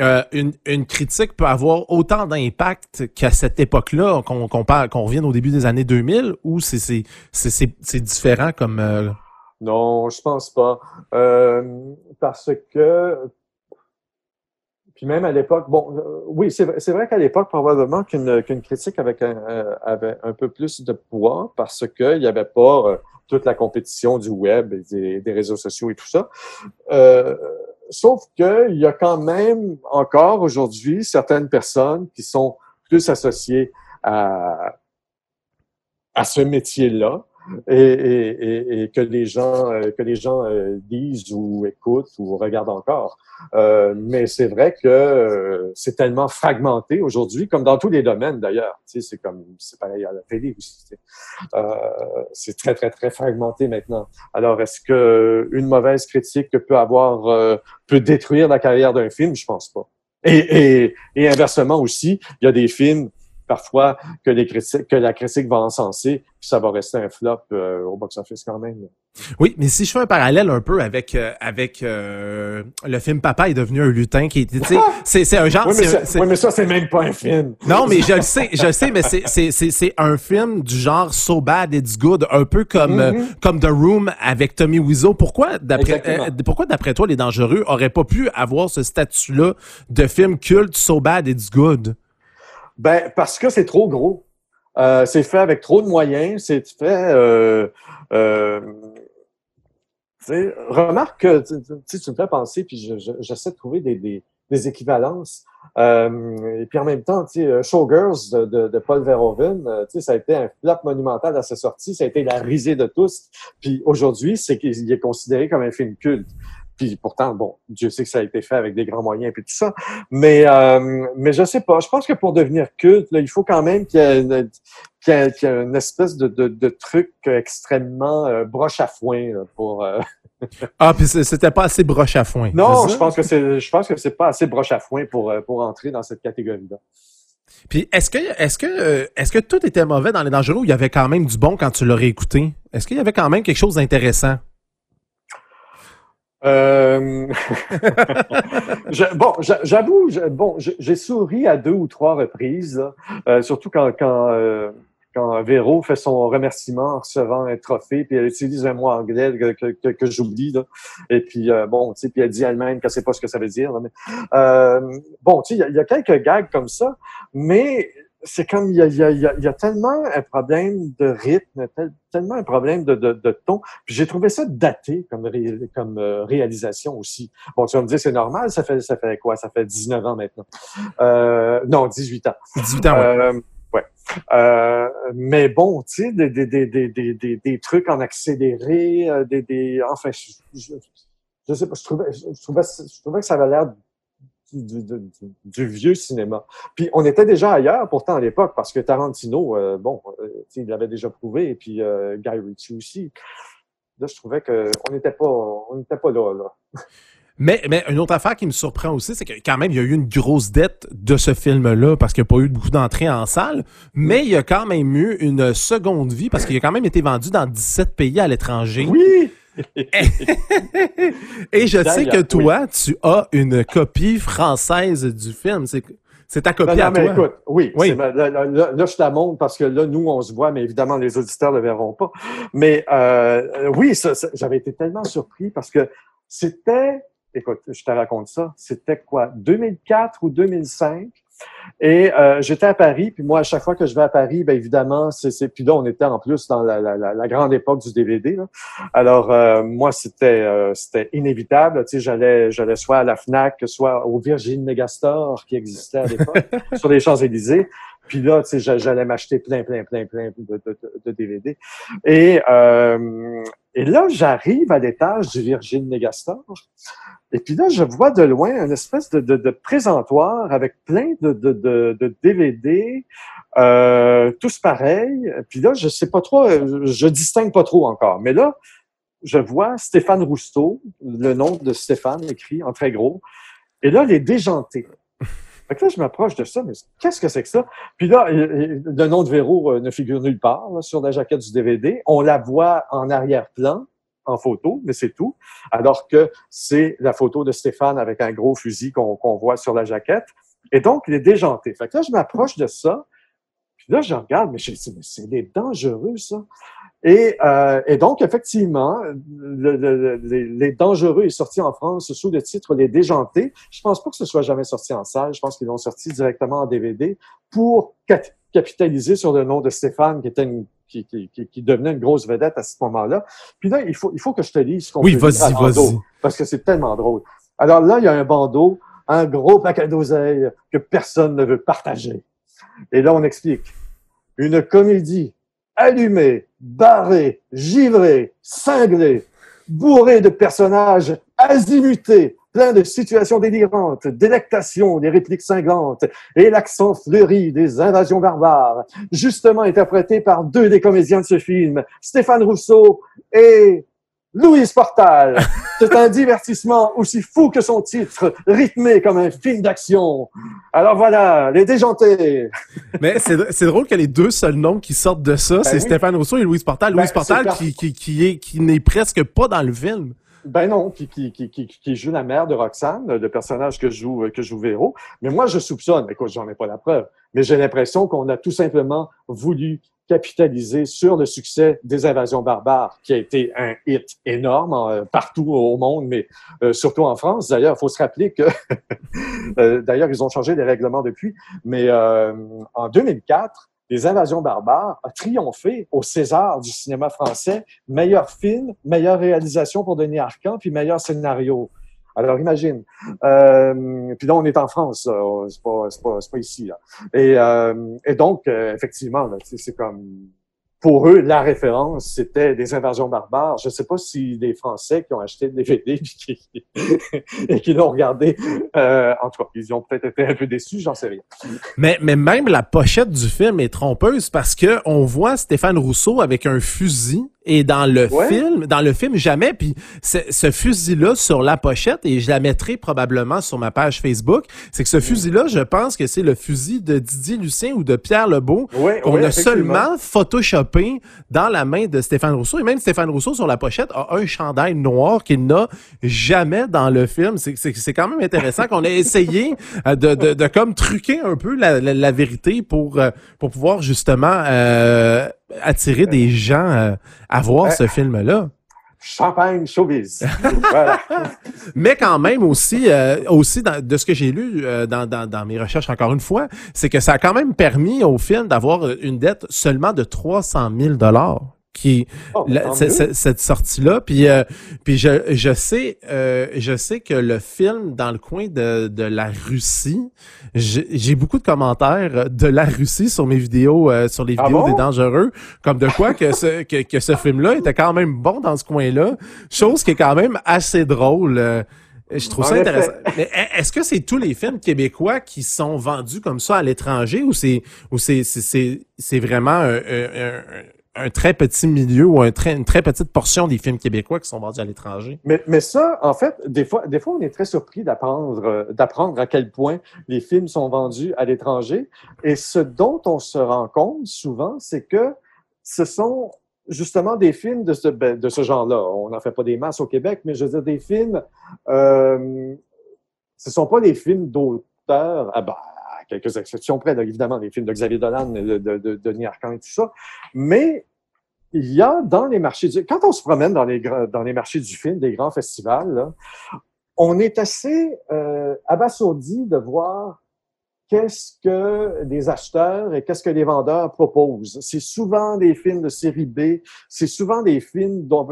euh, une, critique peut avoir autant d'impact qu'à cette époque-là, qu'on revienne au début des années 2000, ou c'est différent comme euh, Non, je pense pas. Euh, parce que, puis même à l'époque, bon, oui, c'est vrai, qu'à l'époque, probablement qu'une critique avec un, avait un peu plus de poids parce qu'il n'y avait pas toute la compétition du web et des, des réseaux sociaux et tout ça. Euh, sauf qu'il y a quand même encore aujourd'hui certaines personnes qui sont plus associées à, à ce métier-là et, et, et, que les gens euh, que les gens euh, disent ou écoutent ou regardent encore. Euh, mais c'est vrai que euh, c'est tellement fragmenté aujourd'hui, comme dans tous les domaines d'ailleurs. Tu sais, c'est comme c'est pareil à la télé aussi. Euh, c'est très très très fragmenté maintenant. Alors est-ce que une mauvaise critique peut avoir euh, peut détruire la carrière d'un film? Je pense pas. Et, et, et inversement aussi, il y a des films parfois que les critiques que la critique va encenser, puis ça va rester un flop euh, au box-office quand même. Oui, mais si je fais un parallèle un peu avec euh, avec euh, le film Papa est devenu un lutin qui c'est c'est un genre. Oui, mais, ça, c'est- oui, mais ça, c'est même pas un film. Non, mais je le sais, je le sais, mais c'est c'est c'est un film du genre So Bad It's Good, un peu comme euh, Mhm. comme The Room avec Tommy Wiseau. Pourquoi d'après pourquoi d'après toi les dangereux auraient pas pu avoir ce statut-là de film culte So Bad It's Good? Ben, parce que c'est trop gros. Euh, c'est fait avec trop de moyens. C'est fait. Euh, euh, remarque que tu, me fais penser, puis je- je- j'essaie de trouver des, équivalences. Et puis en même temps, Showgirls de, de, de Paul Verhoeven, ça a été un flop monumental à sa sortie. Ça a été la risée de tous. Puis aujourd'hui, c'est qu'il est considéré comme un film culte. Puis pourtant, bon, Dieu sait que ça a été fait avec des grands moyens et tout ça. Mais, euh, mais je sais pas. Je pense que pour devenir culte, là, il faut quand même qu'il y ait une, une espèce de, de, de truc extrêmement euh, broche à foin là, pour. euh, Ah, puis c'était pas assez broche à foin. Non, je pense que c'est, je pense que c'est pas assez broche à foin pour euh, pour entrer dans cette catégorie-là. Puis est-ce que est-ce que est-ce que tout était mauvais dans les dangereux ou il y avait quand même du bon quand tu l'aurais écouté? Est-ce qu'il y avait quand même quelque chose d'intéressant? Euh... je- bon, j'a- j'avoue, bon, j'ai souri à deux ou trois reprises, euh, surtout quand quand euh, quand Véro fait son remerciement en recevant un trophée, puis elle utilise un mot anglais que, que, que, que j'oublie et puis euh, bon, tu sais, puis elle dit elle-même qu'elle sait pas ce que ça veut dire. Là, mais, euh, bon, tu sais, il y y, a quelques gags comme ça, mais c'est comme il y a, y, a, y a- y a tellement un problème de rythme, tel- tellement un problème de, de, de ton. Puis j'ai trouvé ça daté comme, ré- comme euh, réalisation aussi. Bon, tu vas me dire, c'est normal, ça fait, ça fait quoi? Ça fait 19 ans maintenant. Euh, non, 18 ans. 18 ans. ouais. Euh, ouais. Euh, mais bon, tu sais, des, des, des, des, des, des, des trucs en accéléré, euh, des, des, enfin, je, je, je sais pas, je trouvais, je trouvais, je trouvais que ça avait l'air du, du, du- du vieux cinéma. Puis on était déjà ailleurs pourtant à l'époque parce que Tarantino, euh, bon, euh, il l'avait déjà prouvé et puis euh, Guy Ritchie aussi. Là, je trouvais que on n'était pas, on n'était pas là. là. Mais, mais une autre affaire qui me surprend aussi, c'est que quand même, il y a eu une grosse dette de ce film-là parce qu'il n'y a pas eu beaucoup d'entrées en salle, mais il y a quand même eu une seconde vie parce qu'il a quand même été vendu dans 17 pays à l'étranger. Oui! Et je sais que toi, tu as une copie française du film. C'est c'est ta copie Non, non, à mais toi. écoute, oui, Oui. là, là, là, là, je te la montre parce que là, nous, on se voit, mais évidemment, les auditeurs ne le verront pas. Mais euh, oui, ça, ça- j'avais été tellement surpris parce que c'était, écoute, je te raconte ça, c'était quoi, 2004 ou 2005? Et euh, j'étais à Paris, puis moi, à chaque fois que je vais à Paris, bien évidemment, c'est, c'est puis là, on était en plus dans la, la, la, la grande époque du DVD. Là. Alors, euh, moi, c'était euh, c'était inévitable. Tu sais, j'allais j'allais soit à la Fnac, soit au Virgin Megastore qui existait à l'époque, sur les Champs-Élysées. Puis là, tu sais, j'a- j'allais m'acheter plein, plein, plein, plein de, de, de- de DVD. Et, euh, et là, j'arrive à l'étage du Virgin Megastore. Et puis là, je vois de loin une espèce de, présentoir avec plein de, DVD, euh, tous pareils. Puis là, je sais pas trop, euh, je distingue pas trop encore. Mais là, je vois Stéphane Rousseau, le nom de Stéphane écrit en très gros. Et là, les déjantés. Fait que là, je m'approche de ça, mais qu'est-ce que c'est que ça? Puis là, le nom de Véro euh, ne figure nulle part là, sur la jaquette du DVD. On la voit en arrière-plan, en photo, mais c'est tout. Alors que c'est la photo de Stéphane avec un gros fusil qu'on voit sur la jaquette. Et donc, il est déjanté. Fait que là, je m'approche de ça. Puis là, je regarde, mais je dis, mais c'est dangereux, ça. Et, euh, et donc, effectivement, le, le- le- les, les Dangereux est sorti en France sous le titre Les Déjantés. Je pense pas que ce soit jamais sorti en salle. Je pense qu'ils l'ont sorti directement en DVD pour cap- capitaliser sur le nom de Stéphane, qui était une, qui, qui, qui, devenait une grosse vedette à ce moment-là. Puis là, il faut, il faut que je te lise ce qu'on Oui, peut lire vas-y, à bandeau, vas-y. Parce que c'est tellement drôle. Alors là, il y a un bandeau, un gros paquet d'oseilles que personne ne veut partager. Et là, on explique. Une comédie allumée, barrée, givrée, cinglée, bourrée de personnages azimutés, plein de situations délirantes, délectations, des répliques cinglantes et l'accent fleuri des invasions barbares, justement interprété par deux des comédiens de ce film, Stéphane Rousseau et Louise Portal. C'est un divertissement aussi fou que son titre, rythmé comme un film d'action. Alors voilà, les déjantés. Mais c'est c'est drôle que les deux seuls noms qui sortent de ça, c'est oui. Stéphane Rousseau et Louise Portal. Ben, Louise Portal c'est par- qui, qui, qui, est, qui n'est presque pas dans le film. Ben non, qui, qui, qui, qui, qui joue la mère de Roxane, le personnage que joue, que joue Véro. Mais moi, je soupçonne, écoute, j'en ai pas la preuve, mais j'ai l'impression qu'on a tout simplement voulu capitaliser sur le succès des invasions barbares, qui a été un hit énorme euh, partout au monde, mais euh, surtout en France. D'ailleurs, il faut se rappeler que, euh, d'ailleurs, ils ont changé les règlements depuis, mais en 2004, les invasions barbares a triomphé au César du cinéma français meilleur film, meilleure réalisation pour Denis Arcand, puis meilleur scénario. Alors imagine. Euh, puis là, on est en France, c'est pas, pas, pas ici. Là. Et, euh, et donc, euh, effectivement, c'est comme pour eux, la référence, c'était des invasions barbares. Je sais pas si des Français qui ont acheté le DVD qui, et qui l'ont regardé, euh, en tout cas, ils ont peut-être été un peu déçus, j'en sais rien. Mais, mais même la pochette du film est trompeuse parce que on voit Stéphane Rousseau avec un fusil et dans le Ouais. film, dans le film jamais, puis ce, fusil-là sur la pochette, et je la mettrai probablement sur ma page Facebook, c'est que ce fusil-là, je pense que c'est le fusil de Didier Lucien ou de Pierre Lebeau Ouais, qu'on ouais, a seulement photoshopé dans la main de Stéphane Rousseau. Et même Stéphane Rousseau, sur la pochette, a un chandail noir qu'il n'a jamais dans le film. C'est- C'est c'est quand même intéressant qu'on ait essayé euh, de, de, de comme truquer un peu la, la, la vérité pour, euh, pour pouvoir justement euh, attirer des gens euh, à voir ce film-là. Champagne showbiz. voilà. Mais quand même aussi, euh, aussi dans- de ce que j'ai lu euh, dans, dans, dans mes recherches encore une fois, c'est que ça a quand même permis au film d'avoir une dette seulement de 300 000 dollars qui Oh, la- c'est- cette sortie là puis euh, puis je, je sais euh, je sais que le film dans le coin de, de la Russie j'ai beaucoup de commentaires de la Russie sur mes vidéos euh, sur les Ah vidéos bon? des dangereux. Comme de quoi que ce que, que ce film là était quand même bon dans ce coin là chose qui est quand même assez drôle euh, je trouve En ça intéressant. Mais e- est-ce que c'est tous les films québécois qui sont vendus comme ça à l'étranger ou c'est ou c'est c'est c'est c'est vraiment un, un- un- un très petit milieu ou une très petite portion des films québécois qui sont vendus à l'étranger. Mais, ça, en fait, des fois, des fois, on est très surpris d'apprendre, euh, d'apprendre à quel point les films sont vendus à l'étranger. Et ce dont on se rend compte souvent, c'est que ce sont justement des films de ce, ben, de ce genre-là. On n'en fait pas des masses au Québec, mais je veux dire des films. Euh, ce sont pas des films d'auteurs. Quelques exceptions près, évidemment, les films de Xavier Dolan, de, de, de Denis Arcand et tout ça. Mais il y a dans les marchés du... Quand on se promène dans les, dans les marchés du film, des grands festivals, on est assez euh, abasourdi de voir qu'est-ce que les acheteurs et qu'est-ce que les vendeurs proposent? C'est souvent des films de série B, c'est souvent des films dont,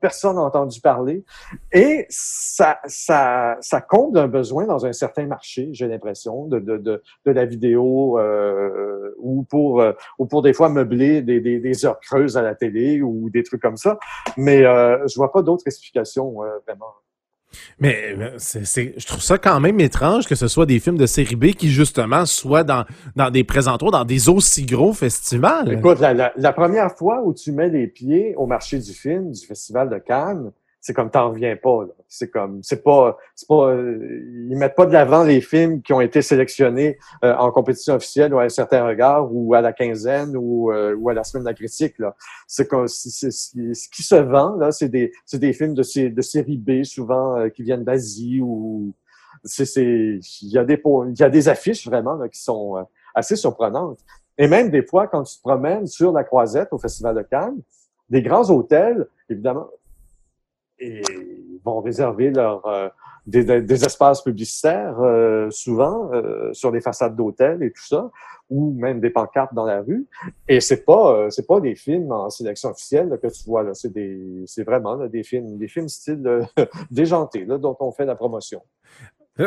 personne n'a entendu parler, et ça, ça, ça comble un besoin dans un certain marché, j'ai l'impression, de, de, de, de la vidéo euh, ou pour euh, ou pour des fois meubler des, des, des heures creuses à la télé ou des trucs comme ça. Mais euh, je vois pas d'autres explications euh, vraiment. Mais euh, c'est, je trouve ça quand même étrange que ce soit des films de série B qui, justement, soient dans, dans des présentoirs, dans des aussi gros festivals. Écoute, la première fois où tu mets les pieds au marché du film du Festival de Cannes, c'est comme t'en reviens pas. C'est comme, c'est pas, c'est pas, euh, ils mettent pas de l'avant les films qui ont été sélectionnés euh, en compétition officielle ou à un certain regard ou à la quinzaine ou, euh, ou à la semaine de la critique. Là, c'est comme, c'est- ce qui se vend là, c'est des, c'est des films de, de série B souvent euh, qui viennent d'Asie ou c'est, c'est, il y a des, il y a des affiches vraiment là, qui sont euh, assez surprenantes. Et même des fois, quand tu te promènes sur la croisette au Festival de Cannes, des grands hôtels, évidemment, et ils vont réserver leur, euh, des, espaces publicitaires, euh, souvent, euh, sur les façades d'hôtels et tout ça, ou même des pancartes dans la rue. Et c'est pas, c'est pas des films en sélection officielle là, que tu vois, là. C'est des, c'est vraiment là, des films, des films style déjanté, là, dont on fait la promotion.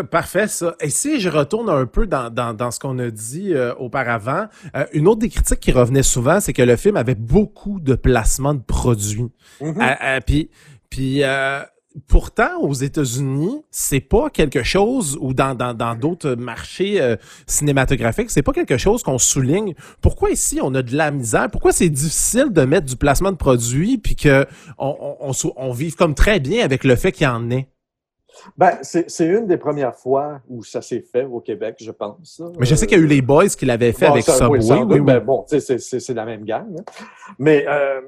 Parfait, ça. Et si je retourne un peu dans, dans, dans ce qu'on a dit euh, auparavant, euh, une autre des critiques qui revenait souvent, c'est que le film avait beaucoup de placements de produits. Euh, puis, puis euh, pourtant, aux États-Unis, c'est pas quelque chose, ou dans dans dans d'autres marchés euh, cinématographiques, c'est pas quelque chose qu'on souligne. Pourquoi ici on a de la misère? Pourquoi c'est difficile de mettre du placement de produits, puis que on, on, on, vive comme très bien avec le fait qu'il y en ait? Ben, c'est c'est une des premières fois où ça s'est fait au Québec, je pense. là. Mais je sais qu'il y a eu les boys qui l'avaient fait Bon, avec ça, Subway. oui, oui, oui. Ben, bon, tu sais, c'est- c'est c'est la même gang. hein. Mais euh,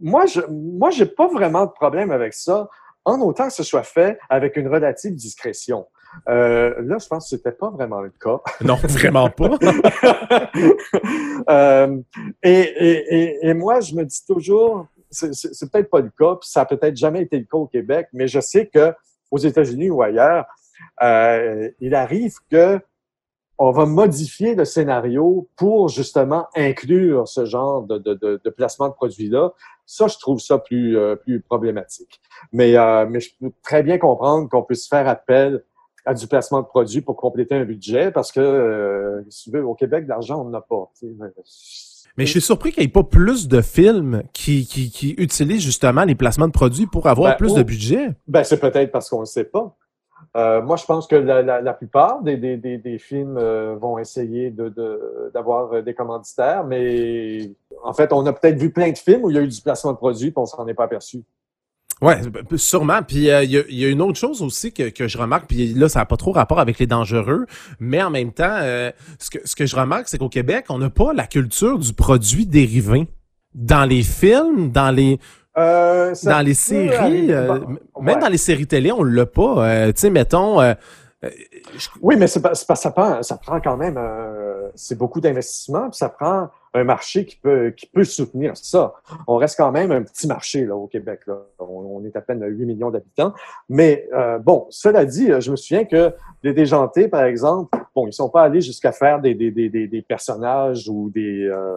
moi, je moi, j'ai pas vraiment de problème avec ça, en autant que ce soit fait avec une relative discrétion. Euh, là, je pense que c'était pas vraiment le cas. Non, vraiment pas. Euh, et, et, et, moi, je me dis toujours, c'est peut-être pas le cas, puis ça a peut-être jamais été le cas au Québec, mais je sais que aux États-Unis ou ailleurs, euh, il arrive que on va modifier le scénario pour justement inclure ce genre de, de, de, de placement de produits-là. Ça, je trouve ça plus, euh, plus problématique. Mais, euh, mais je peux très bien comprendre qu'on puisse faire appel à du placement de produits pour compléter un budget parce que, euh, si tu veux, au Québec, l'argent, on n'en a pas. Mais je suis surpris qu'il n'y ait pas plus de films qui, qui, qui utilisent justement les placements de produits pour avoir Ben, plus oh. de budget. Ben, c'est peut-être parce qu'on ne sait pas. Euh, moi, je pense que la, plupart des, films euh, vont essayer d'avoir euh, des commanditaires, mais en fait, on a peut-être vu plein de films où il y a eu du placement de produits, puis on s'en est pas aperçu. Ouais, b- sûrement. Puis il y, a, une autre chose aussi que, je remarque, puis là, ça n'a pas trop rapport avec les dangereux, mais en même temps, ce que je remarque, c'est qu'au Québec, on n'a pas la culture du produit dérivé. Dans les films, dans les Euh, dans les séries, euh, même dans les séries télé, on l'a pas. Euh, tu sais, mettons, euh, euh, je- Oui, mais c'est pas, c'est ça, prend, ça prend quand même, euh, c'est beaucoup d'investissement, puis ça prend un marché qui peut, qui peut soutenir ça. On reste quand même un petit marché là, au Québec. Là. On, on est à peine 8 millions d'habitants. Mais euh, bon, cela dit, je me souviens que les déjantés, par exemple, bon, ils sont pas allés jusqu'à faire des, des, des, des, des personnages ou des, euh,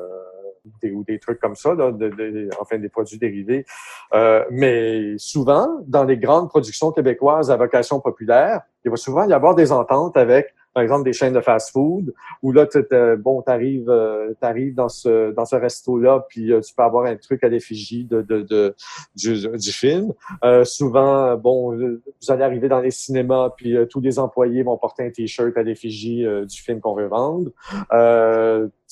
des, ou des trucs comme ça, là, de, de- enfin des produits dérivés. Euh, mais souvent, dans les grandes productions québécoises à vocation populaire, il va souvent y avoir des ententes avec, par exemple, des chaînes de fast-food, où là, bon, t'arrives, euh, t'arrives dans ce dans ce resto-là, puis euh, tu peux avoir un truc à l'effigie de, de, de du, du film. Euh, souvent, bon, vous allez arriver dans les cinémas, puis euh, tous les employés vont porter un t-shirt à l'effigie du film qu'on veut vendre.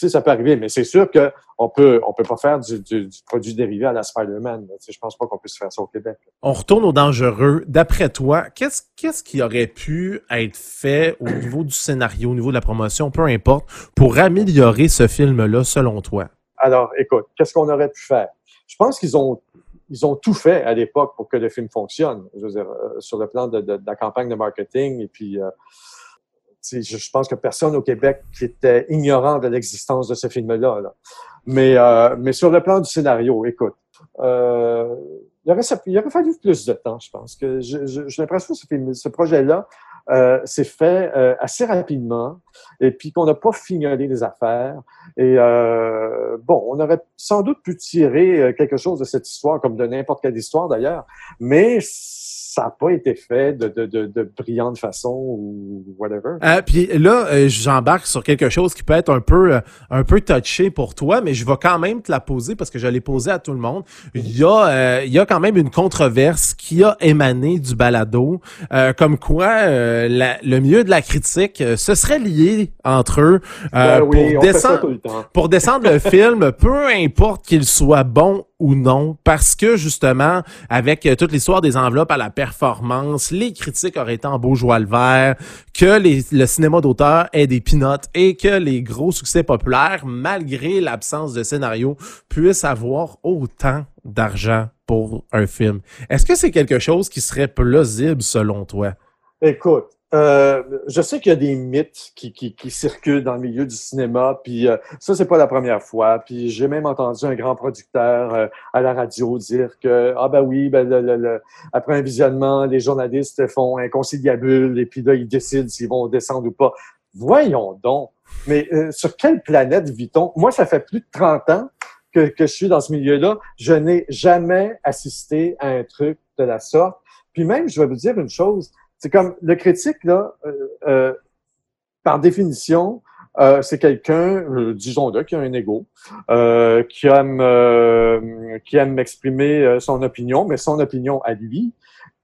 Sais, ça peut arriver, mais c'est sûr que on peut, on peut pas faire du, du, du produit dérivé à la Spider-Man. Je pense pas qu'on puisse faire ça au Québec. On retourne au dangereux. D'après toi, qu'est-ce qu'est-ce qui aurait pu être fait au niveau du scénario, au niveau de la promotion, peu importe, pour améliorer ce film-là, selon toi? Alors, écoute, qu'est-ce qu'on aurait pu faire? Je pense qu'ils ont ils ont tout fait à l'époque pour que le film fonctionne. Je veux dire, euh, sur le plan de, de, de, la campagne de marketing et puis euh, je, pense que personne au Québec qui était ignorant de l'existence de ce film-là. Là. Mais, euh, mais sur le plan du scénario, écoute, euh, il, aurait, aurait fallu plus de temps, je pense. J'ai l'impression que ce, projet-là euh, s'est fait euh, assez rapidement et puis qu'on n'a pas fignolé les affaires. Et euh, bon, on aurait sans doute pu tirer quelque chose de cette histoire, comme de n'importe quelle histoire d'ailleurs, mais ça n'a pas été fait de, de, de, de, brillante façon ou whatever. Euh, puis là, euh, j'embarque sur quelque chose qui peut être un peu euh, un peu touché pour toi, mais je vais quand même te la poser parce que je l'ai posée à tout le monde. Il y a euh, il y a quand même une controverse qui a émané du balado, euh, comme quoi la, le milieu de la critique se serait lié entre eux ben oui, pour, descendre, pour descendre le film, peu importe qu'il soit bon ou non, parce que justement, avec euh, toute l'histoire des enveloppes à la performance, les critiques auraient été en beau joie le vert, que le cinéma d'auteur ait des pinotes et que les gros succès populaires, malgré l'absence de scénario, puissent avoir autant d'argent pour un film. Est-ce que c'est quelque chose qui serait plausible selon toi? Écoute, euh, je sais qu'il y a des mythes qui, qui, qui, circulent dans le milieu du cinéma, puis euh, ça, c'est pas la première fois. Puis j'ai même entendu un grand producteur euh, à la radio dire que, ah ben oui, ben, le, le, le, après un visionnement, les journalistes font un conciliabule et puis là, ils décident s'ils vont descendre ou pas. Voyons donc. Mais euh, sur quelle planète vit-on? Moi, ça fait plus de 30 ans que, que je suis dans ce milieu-là. Je n'ai jamais assisté à un truc de la sorte. Puis même, je vais vous dire une chose, c'est comme le critique, là, euh, euh, par définition, euh, c'est quelqu'un, euh, disons-le, qui a un ego, euh, qui aime, qui aime exprimer son opinion, mais son opinion à lui.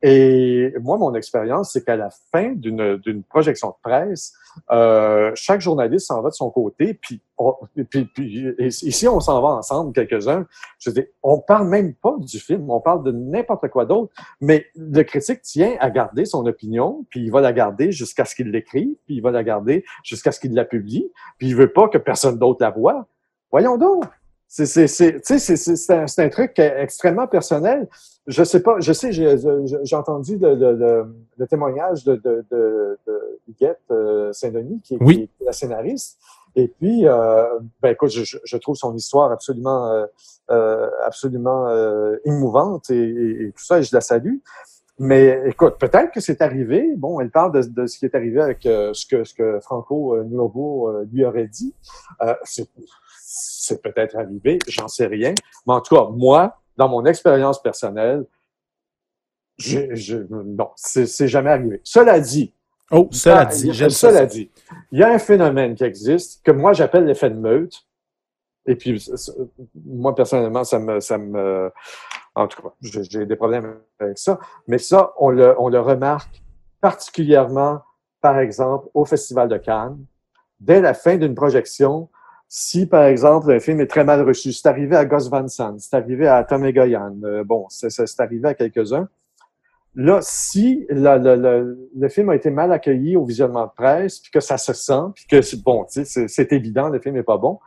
Et moi, mon expérience, c'est qu'à la fin d'une projection de presse, euh, chaque journaliste s'en va de son côté, puis, on, puis, ici, on s'en va ensemble, quelques-uns. Je dis, on parle même pas du film, on parle de n'importe quoi d'autre, mais le critique tient à garder son opinion, puis il va la garder jusqu'à ce qu'il l'écrive, puis il va la garder jusqu'à ce qu'il la publie, puis il veut pas que personne d'autre la voie. Voyons donc! C'est, un, un truc extrêmement personnel. Je sais pas, je sais, j'ai, entendu le, le, le, témoignage de, de, de, de Huguette euh, Saint-Denis, qui, oui. qui est la scénariste. Et puis, euh, ben écoute, je, je, trouve son histoire absolument, euh, euh absolument euh, émouvante et, et, et, tout ça, et je la salue. Mais écoute, peut-être que c'est arrivé. Bon, elle parle de, de, ce qui est arrivé avec euh, ce que ce que Franco Nuovo lui aurait dit. c'est c'est peut-être arrivé, j'en sais rien. Mais en tout cas, moi, dans mon expérience personnelle, je, je, non, c'est jamais arrivé. Cela dit, oh, cela dit, j'aime cela dit, il y a un phénomène qui existe que moi j'appelle l'effet de meute. Et puis, moi personnellement, ça me, ça me, en tout cas, j'ai des problèmes avec ça. Mais ça, on le, on le remarque particulièrement, par exemple, au Festival de Cannes. Dès la fin d'une projection, si, par exemple, un film est très mal reçu, c'est arrivé à Gus Van c'est arrivé à Tom Egoyan, euh, bon, c'est arrivé à quelques-uns. Là, si le film a été mal accueilli au visionnement de presse, puis que ça se sent, puis que, bon, c'est évident, le film est pas bon,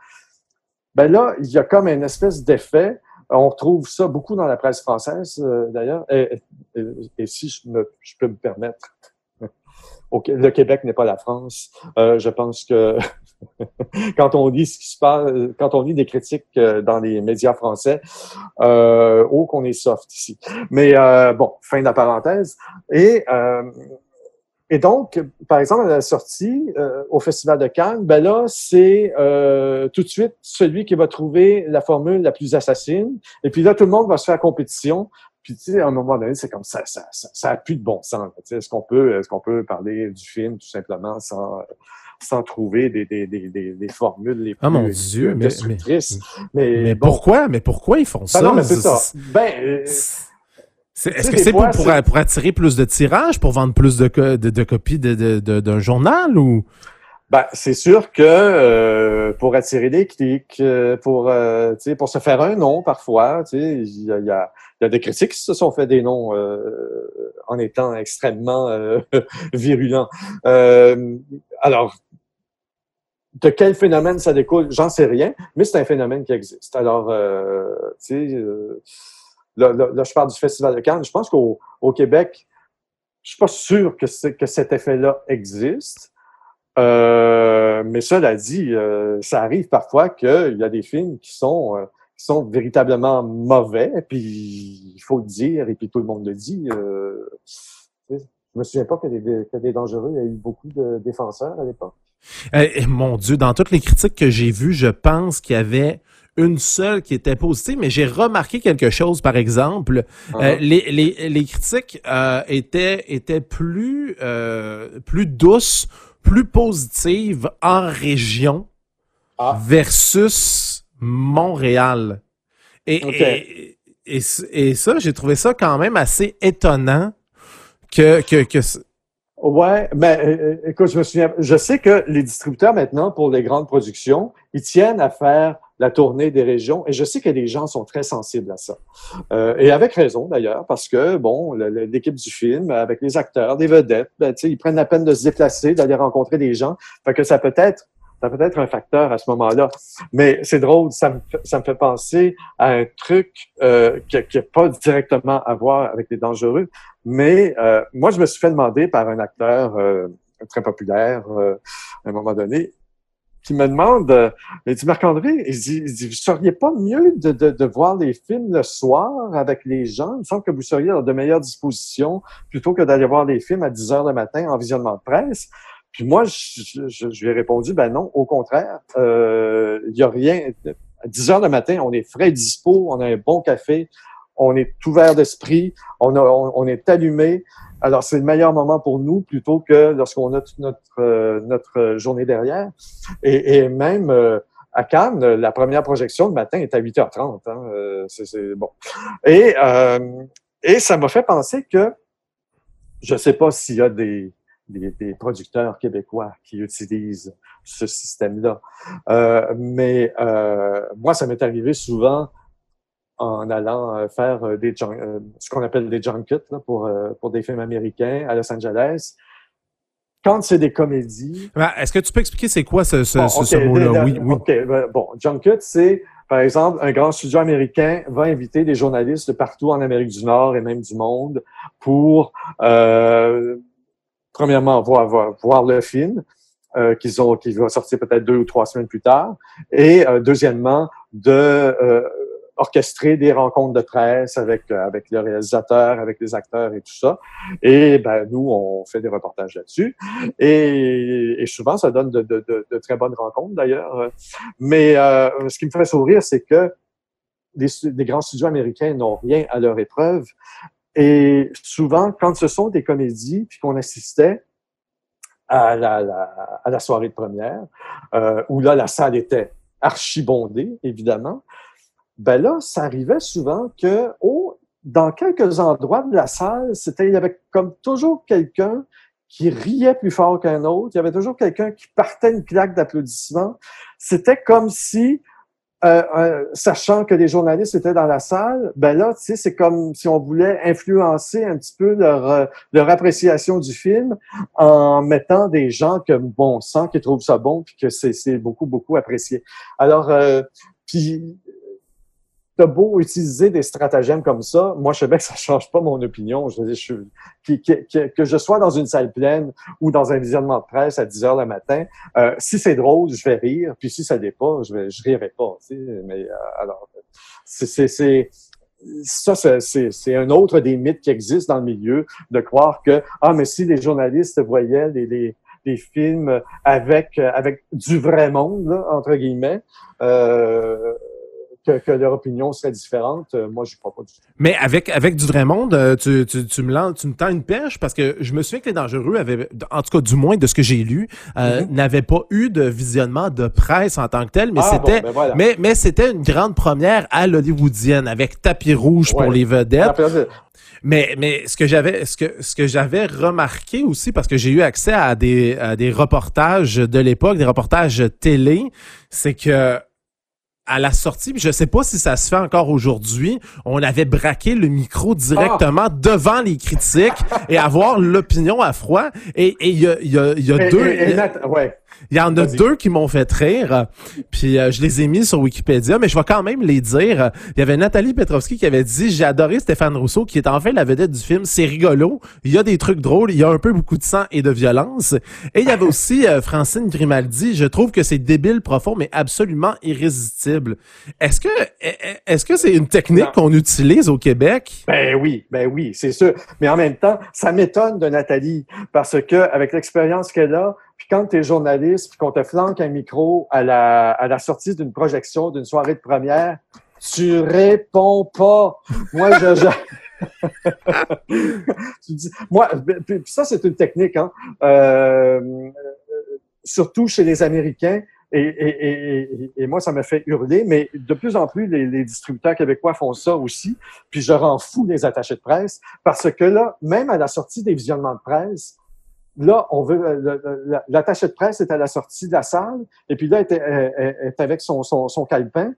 ben là, il y a comme une espèce d'effet. On retrouve ça beaucoup dans la presse française, euh, d'ailleurs. Et, et, et, si je, me, je peux me permettre, le Québec n'est pas la France. Euh, je pense que quand on lit ce qui se passe, quand on lit des critiques euh, dans les médias français, euh, oh qu'on est soft ici. Mais euh, bon, fin de la parenthèse. Et euh, et donc, par exemple, à la sortie euh, au Festival de Cannes, ben là, c'est euh, tout de suite celui qui va trouver la formule la plus assassine. Et puis là, tout le monde va se faire compétition. Puis tu sais, à un moment donné, c'est comme ça, ça, ça, ça a plus de bon sens. Est-ce qu'on peut, est-ce qu'on peut parler du film tout simplement sans sans trouver des, des, des, des, des formules les plus oh mon Dieu, mais, mais, mais, mais bon. pourquoi? Mais pourquoi ils font ça? Ben non, mais c'est ça. Ben, euh, est-ce que c'est pour, pour, pour, attirer plus de tirages, pour vendre plus de, de, de copies d'un de, de, d'un journal ou? Ben, c'est sûr que euh, pour attirer des clics, euh, pour euh, pour se faire un nom parfois, il y a, y, a, y a des critiques qui se sont fait des noms euh, en étant extrêmement euh, virulents. Euh, alors, de quel phénomène ça découle, j'en sais rien, mais c'est un phénomène qui existe. Alors, tu sais, là, là, là, je parle du Festival de Cannes. Je pense qu'au au Québec, je suis pas sûr que, que cet effet-là existe. Euh, mais cela dit, euh, ça arrive parfois qu'il y a des films qui sont, euh, qui sont véritablement mauvais, puis il faut le dire, et puis tout le monde le dit. Euh, je me souviens pas que des, que des dangereux, il y a eu beaucoup de défenseurs à l'époque. Euh, mon Dieu, dans toutes les critiques que j'ai vues, je pense qu'il y avait une seule qui était positive, mais j'ai remarqué quelque chose, par exemple. Euh, Uh-huh. les, les, les critiques euh, étaient, étaient plus, euh, plus douces, plus positives en région Ah. versus Montréal. Et, et, et, et ça, j'ai trouvé ça quand même assez étonnant que, que, que Ouais, mais euh, écoute, je me souviens, je sais que les distributeurs maintenant pour les grandes productions, ils tiennent à faire la tournée des régions et je sais que les gens sont très sensibles à ça. Euh, et avec raison d'ailleurs, parce que bon, l'équipe du film, avec les acteurs, les vedettes, ben, ils prennent la peine de se déplacer, d'aller rencontrer des gens. Fait que ça peut être ça peut être un facteur à ce moment-là. Mais c'est drôle, ça me, ça me fait penser à un truc euh, qui n'a pas directement à voir avec les dangereux, mais euh, moi, je me suis fait demander par un acteur euh, très populaire euh, à un moment donné, qui me demande, euh, il dit Marc-André, il dit, il dit, vous seriez pas mieux de, de, de voir les films le soir avec les gens? Il me semble que vous seriez dans de meilleures dispositions plutôt que d'aller voir les films à 10 heures le matin en visionnement de presse. Puis moi, je, je, je lui ai répondu, ben non, au contraire, euh, il y a rien. À 10 heures le matin, on est frais dispo, on a un bon café, on est ouvert d'esprit, on, est allumé. Alors, c'est le meilleur moment pour nous plutôt que lorsqu'on a toute notre, euh, notre journée derrière. Et, même euh, à Cannes, la première projection le matin est à 8h30. Hein, euh, c'est, bon. Et, euh, ça m'a fait penser que je ne sais pas s'il y a des, producteurs québécois qui utilisent ce système-là. Euh, mais euh, moi, ça m'est arrivé souvent en allant euh, faire euh, des euh, ce qu'on appelle des junkets là, pour, pour des films américains à Los Angeles. Quand c'est des comédies. Ben, Est-ce que tu peux expliquer c'est quoi ce, ce, bon, okay, ce mot-là? Oui, oui. Ben, bon, junket, c'est, par exemple, un grand studio américain va inviter des journalistes de partout en Amérique du Nord et même du monde pour, euh, premièrement, voir, voir, voir le film. Euh, qu'ils ont, qui va sortir peut-être deux ou trois semaines plus tard, et euh, deuxièmement de orchestrer des rencontres de presse avec avec le réalisateur, avec les acteurs et tout ça. Et ben nous, on fait des reportages là-dessus. Et, et, souvent, ça donne de, de, de, de très bonnes rencontres d'ailleurs. Mais euh, ce qui me fait sourire, c'est que les, les, grands studios américains n'ont rien à leur épreuve. Et souvent, quand ce sont des comédies, puis qu'on assistait à la, la, à la soirée de première, euh, où là, la salle était archibondée, évidemment, ben là, ça arrivait souvent que, oh, dans quelques endroits de la salle, c'était, il y avait comme toujours quelqu'un qui riait plus fort qu'un autre. Il y avait toujours quelqu'un qui partait une claque d'applaudissements. C'était comme si, euh, euh, sachant que les journalistes étaient dans la salle, ben là, tu sais, c'est comme si on voulait influencer un petit peu leur, euh, leur appréciation du film en mettant des gens que bon sang, qui trouvent ça bon, puis que c'est beaucoup, beaucoup apprécié. Alors, euh, puis t'as beau utiliser des stratagèmes comme ça, moi, je sais bien que ça change pas mon opinion. Je veux dire, je, que, que, que, je sois dans une salle pleine ou dans un visionnement de presse à 10 heures le matin, euh, si c'est drôle, je vais rire. Puis si ça l'est pas, je vais, je rirai pas. Tu sais, mais euh, alors, c'est ça, c'est un autre des mythes qui existent dans le milieu de croire que ah, mais si les journalistes voyaient les, les des films avec avec du vrai monde là, entre guillemets. Euh, que, que leur opinion serait différente, euh, moi, je crois pas du tout. Mais avec, avec du vrai monde, euh, tu, tu, tu me lances, tu me tends une pêche parce que je me souviens que les dangereux avaient, en tout cas, du moins de ce que j'ai lu, euh, Mhm. n'avaient pas eu de visionnement de presse en tant que tel, mais Ah, bon, c'était, ben voilà. mais, mais c'était une grande première à l'hollywoodienne avec tapis rouge pour les vedettes. Après, Mais, mais ce que j'avais, ce que, ce que j'avais remarqué aussi, parce que j'ai eu accès à des, à des reportages de l'époque, des reportages télé, c'est que à la sortie, je sais pas si ça se fait encore aujourd'hui, on avait braqué le micro directement devant les critiques et avoir l'opinion à froid. Et et il y a, il y a, il y a et- deux. et- et Nat- ouais. Il y en a deux qui m'ont fait rire, puis euh, je les ai mis sur Wikipédia, mais je vais quand même les dire. Il y avait Nathalie Petrovski qui avait dit « J'ai adoré Stéphane Rousseau, qui est enfin la vedette du film. C'est rigolo. Il y a des trucs drôles. Il y a un peu beaucoup de sang et de violence. » Et il y avait aussi euh, Francine Grimaldi. « Je trouve que c'est débile, profond, mais absolument irrésistible. » Est-ce que est-ce que c'est une technique qu'on utilise au Québec? Ben oui, ben oui, c'est sûr. Mais en même temps, ça m'étonne de Nathalie parce que avec l'expérience qu'elle a, puis quand tu es journaliste, puis qu'on te flanque un micro à la, à la sortie d'une projection, d'une soirée de première, tu réponds pas. Moi, je... je- tu dis, moi, ça, c'est une technique, hein. Euh, surtout chez les Américains. Et, et, et, et- moi, ça me fait hurler, mais de plus en plus, les, les distributeurs québécois font ça aussi. Puis je rends fou les attachés de presse parce que là, même à la sortie des visionnements de presse, là, on veut euh, l'attaché de presse est à la sortie de la salle et puis là, elle est, elle- elle est avec son, son, son calepin.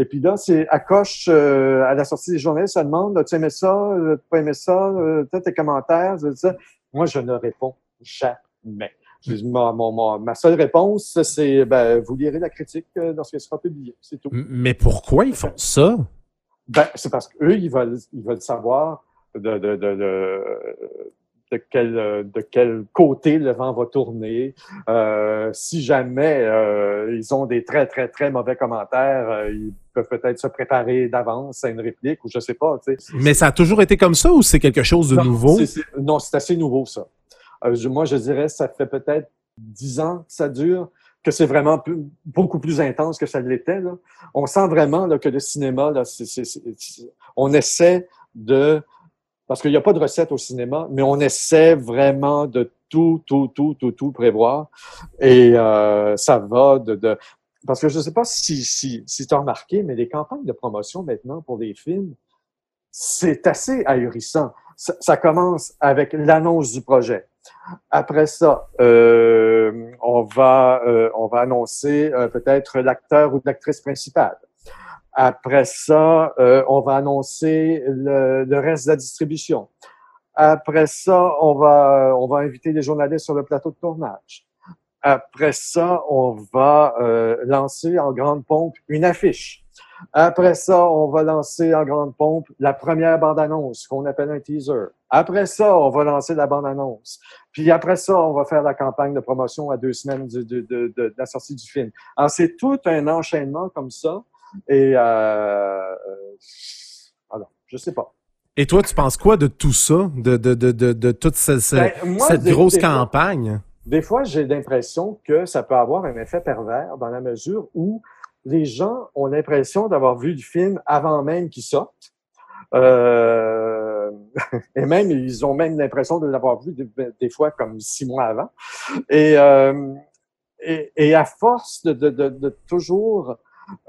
Et puis là, c'est à coche euh, à la sortie des journalistes, ça demande as-tu aimé ça, euh, t'as pas aimé ça, euh, t'as tes commentaires, ça. Moi, je ne réponds jamais. Ma, mon- ma seule réponse, c'est ben, vous lirez la critique lorsqu'elle sera publiée. C'est tout. Mais pourquoi ils font ça? Ben, c'est parce qu'eux, ils veulent, ils veulent savoir de, de, de, de, de quel, euh, de quel côté le vent va tourner. Euh, si jamais euh, ils ont des très, très, très mauvais commentaires, euh, ils peuvent peut-être se préparer d'avance à une réplique ou je sais pas. Tu sais. Mais ça a toujours été comme ça ou c'est quelque chose de Non, nouveau? non, c'est assez nouveau, ça. Euh, je- moi, je dirais, ça fait peut-être dix ans que ça dure, que c'est vraiment plus- beaucoup plus intense que ça l'était. là. On sent vraiment là, que le cinéma, là, c'est- c'est- c'est- c'est- on essaie de... Parce qu'il n'y a pas de recette au cinéma, mais on essaie vraiment de tout, tout, tout, tout, tout prévoir. Et euh, ça va de... de- parce que je ne sais pas si, si, si tu as remarqué, mais les campagnes de promotion maintenant pour les films, c'est assez ahurissant. Ça, ça commence avec l'annonce du projet. Après ça, euh, on va euh, on va annoncer euh, peut-être l'acteur ou l'actrice principale. Après ça, euh, on va annoncer le, le reste de la distribution. Après ça, on va on va inviter les journalistes sur le plateau de tournage. Après ça, on va euh, lancer en grande pompe une affiche. Après ça, on va lancer en grande pompe la première bande-annonce qu'on appelle un teaser. Après ça, on va lancer la bande-annonce. Puis après ça, on va faire la campagne de promotion à deux semaines de, de, de, de la sortie du film. Alors, c'est tout un enchaînement comme ça. Et euh, euh, alors, je sais pas. Et toi, tu penses quoi de tout ça, de, de, de, de, toute ce- ce- Ben, moi, cette des- grosse des fois- campagne? Des fois, j'ai l'impression que ça peut avoir un effet pervers dans la mesure où les gens ont l'impression d'avoir vu le film avant même qu'il sorte. Euh, et même, ils ont même l'impression de l'avoir vu des, des fois comme six mois avant. Et, euh, et, et à force de, de, de, de toujours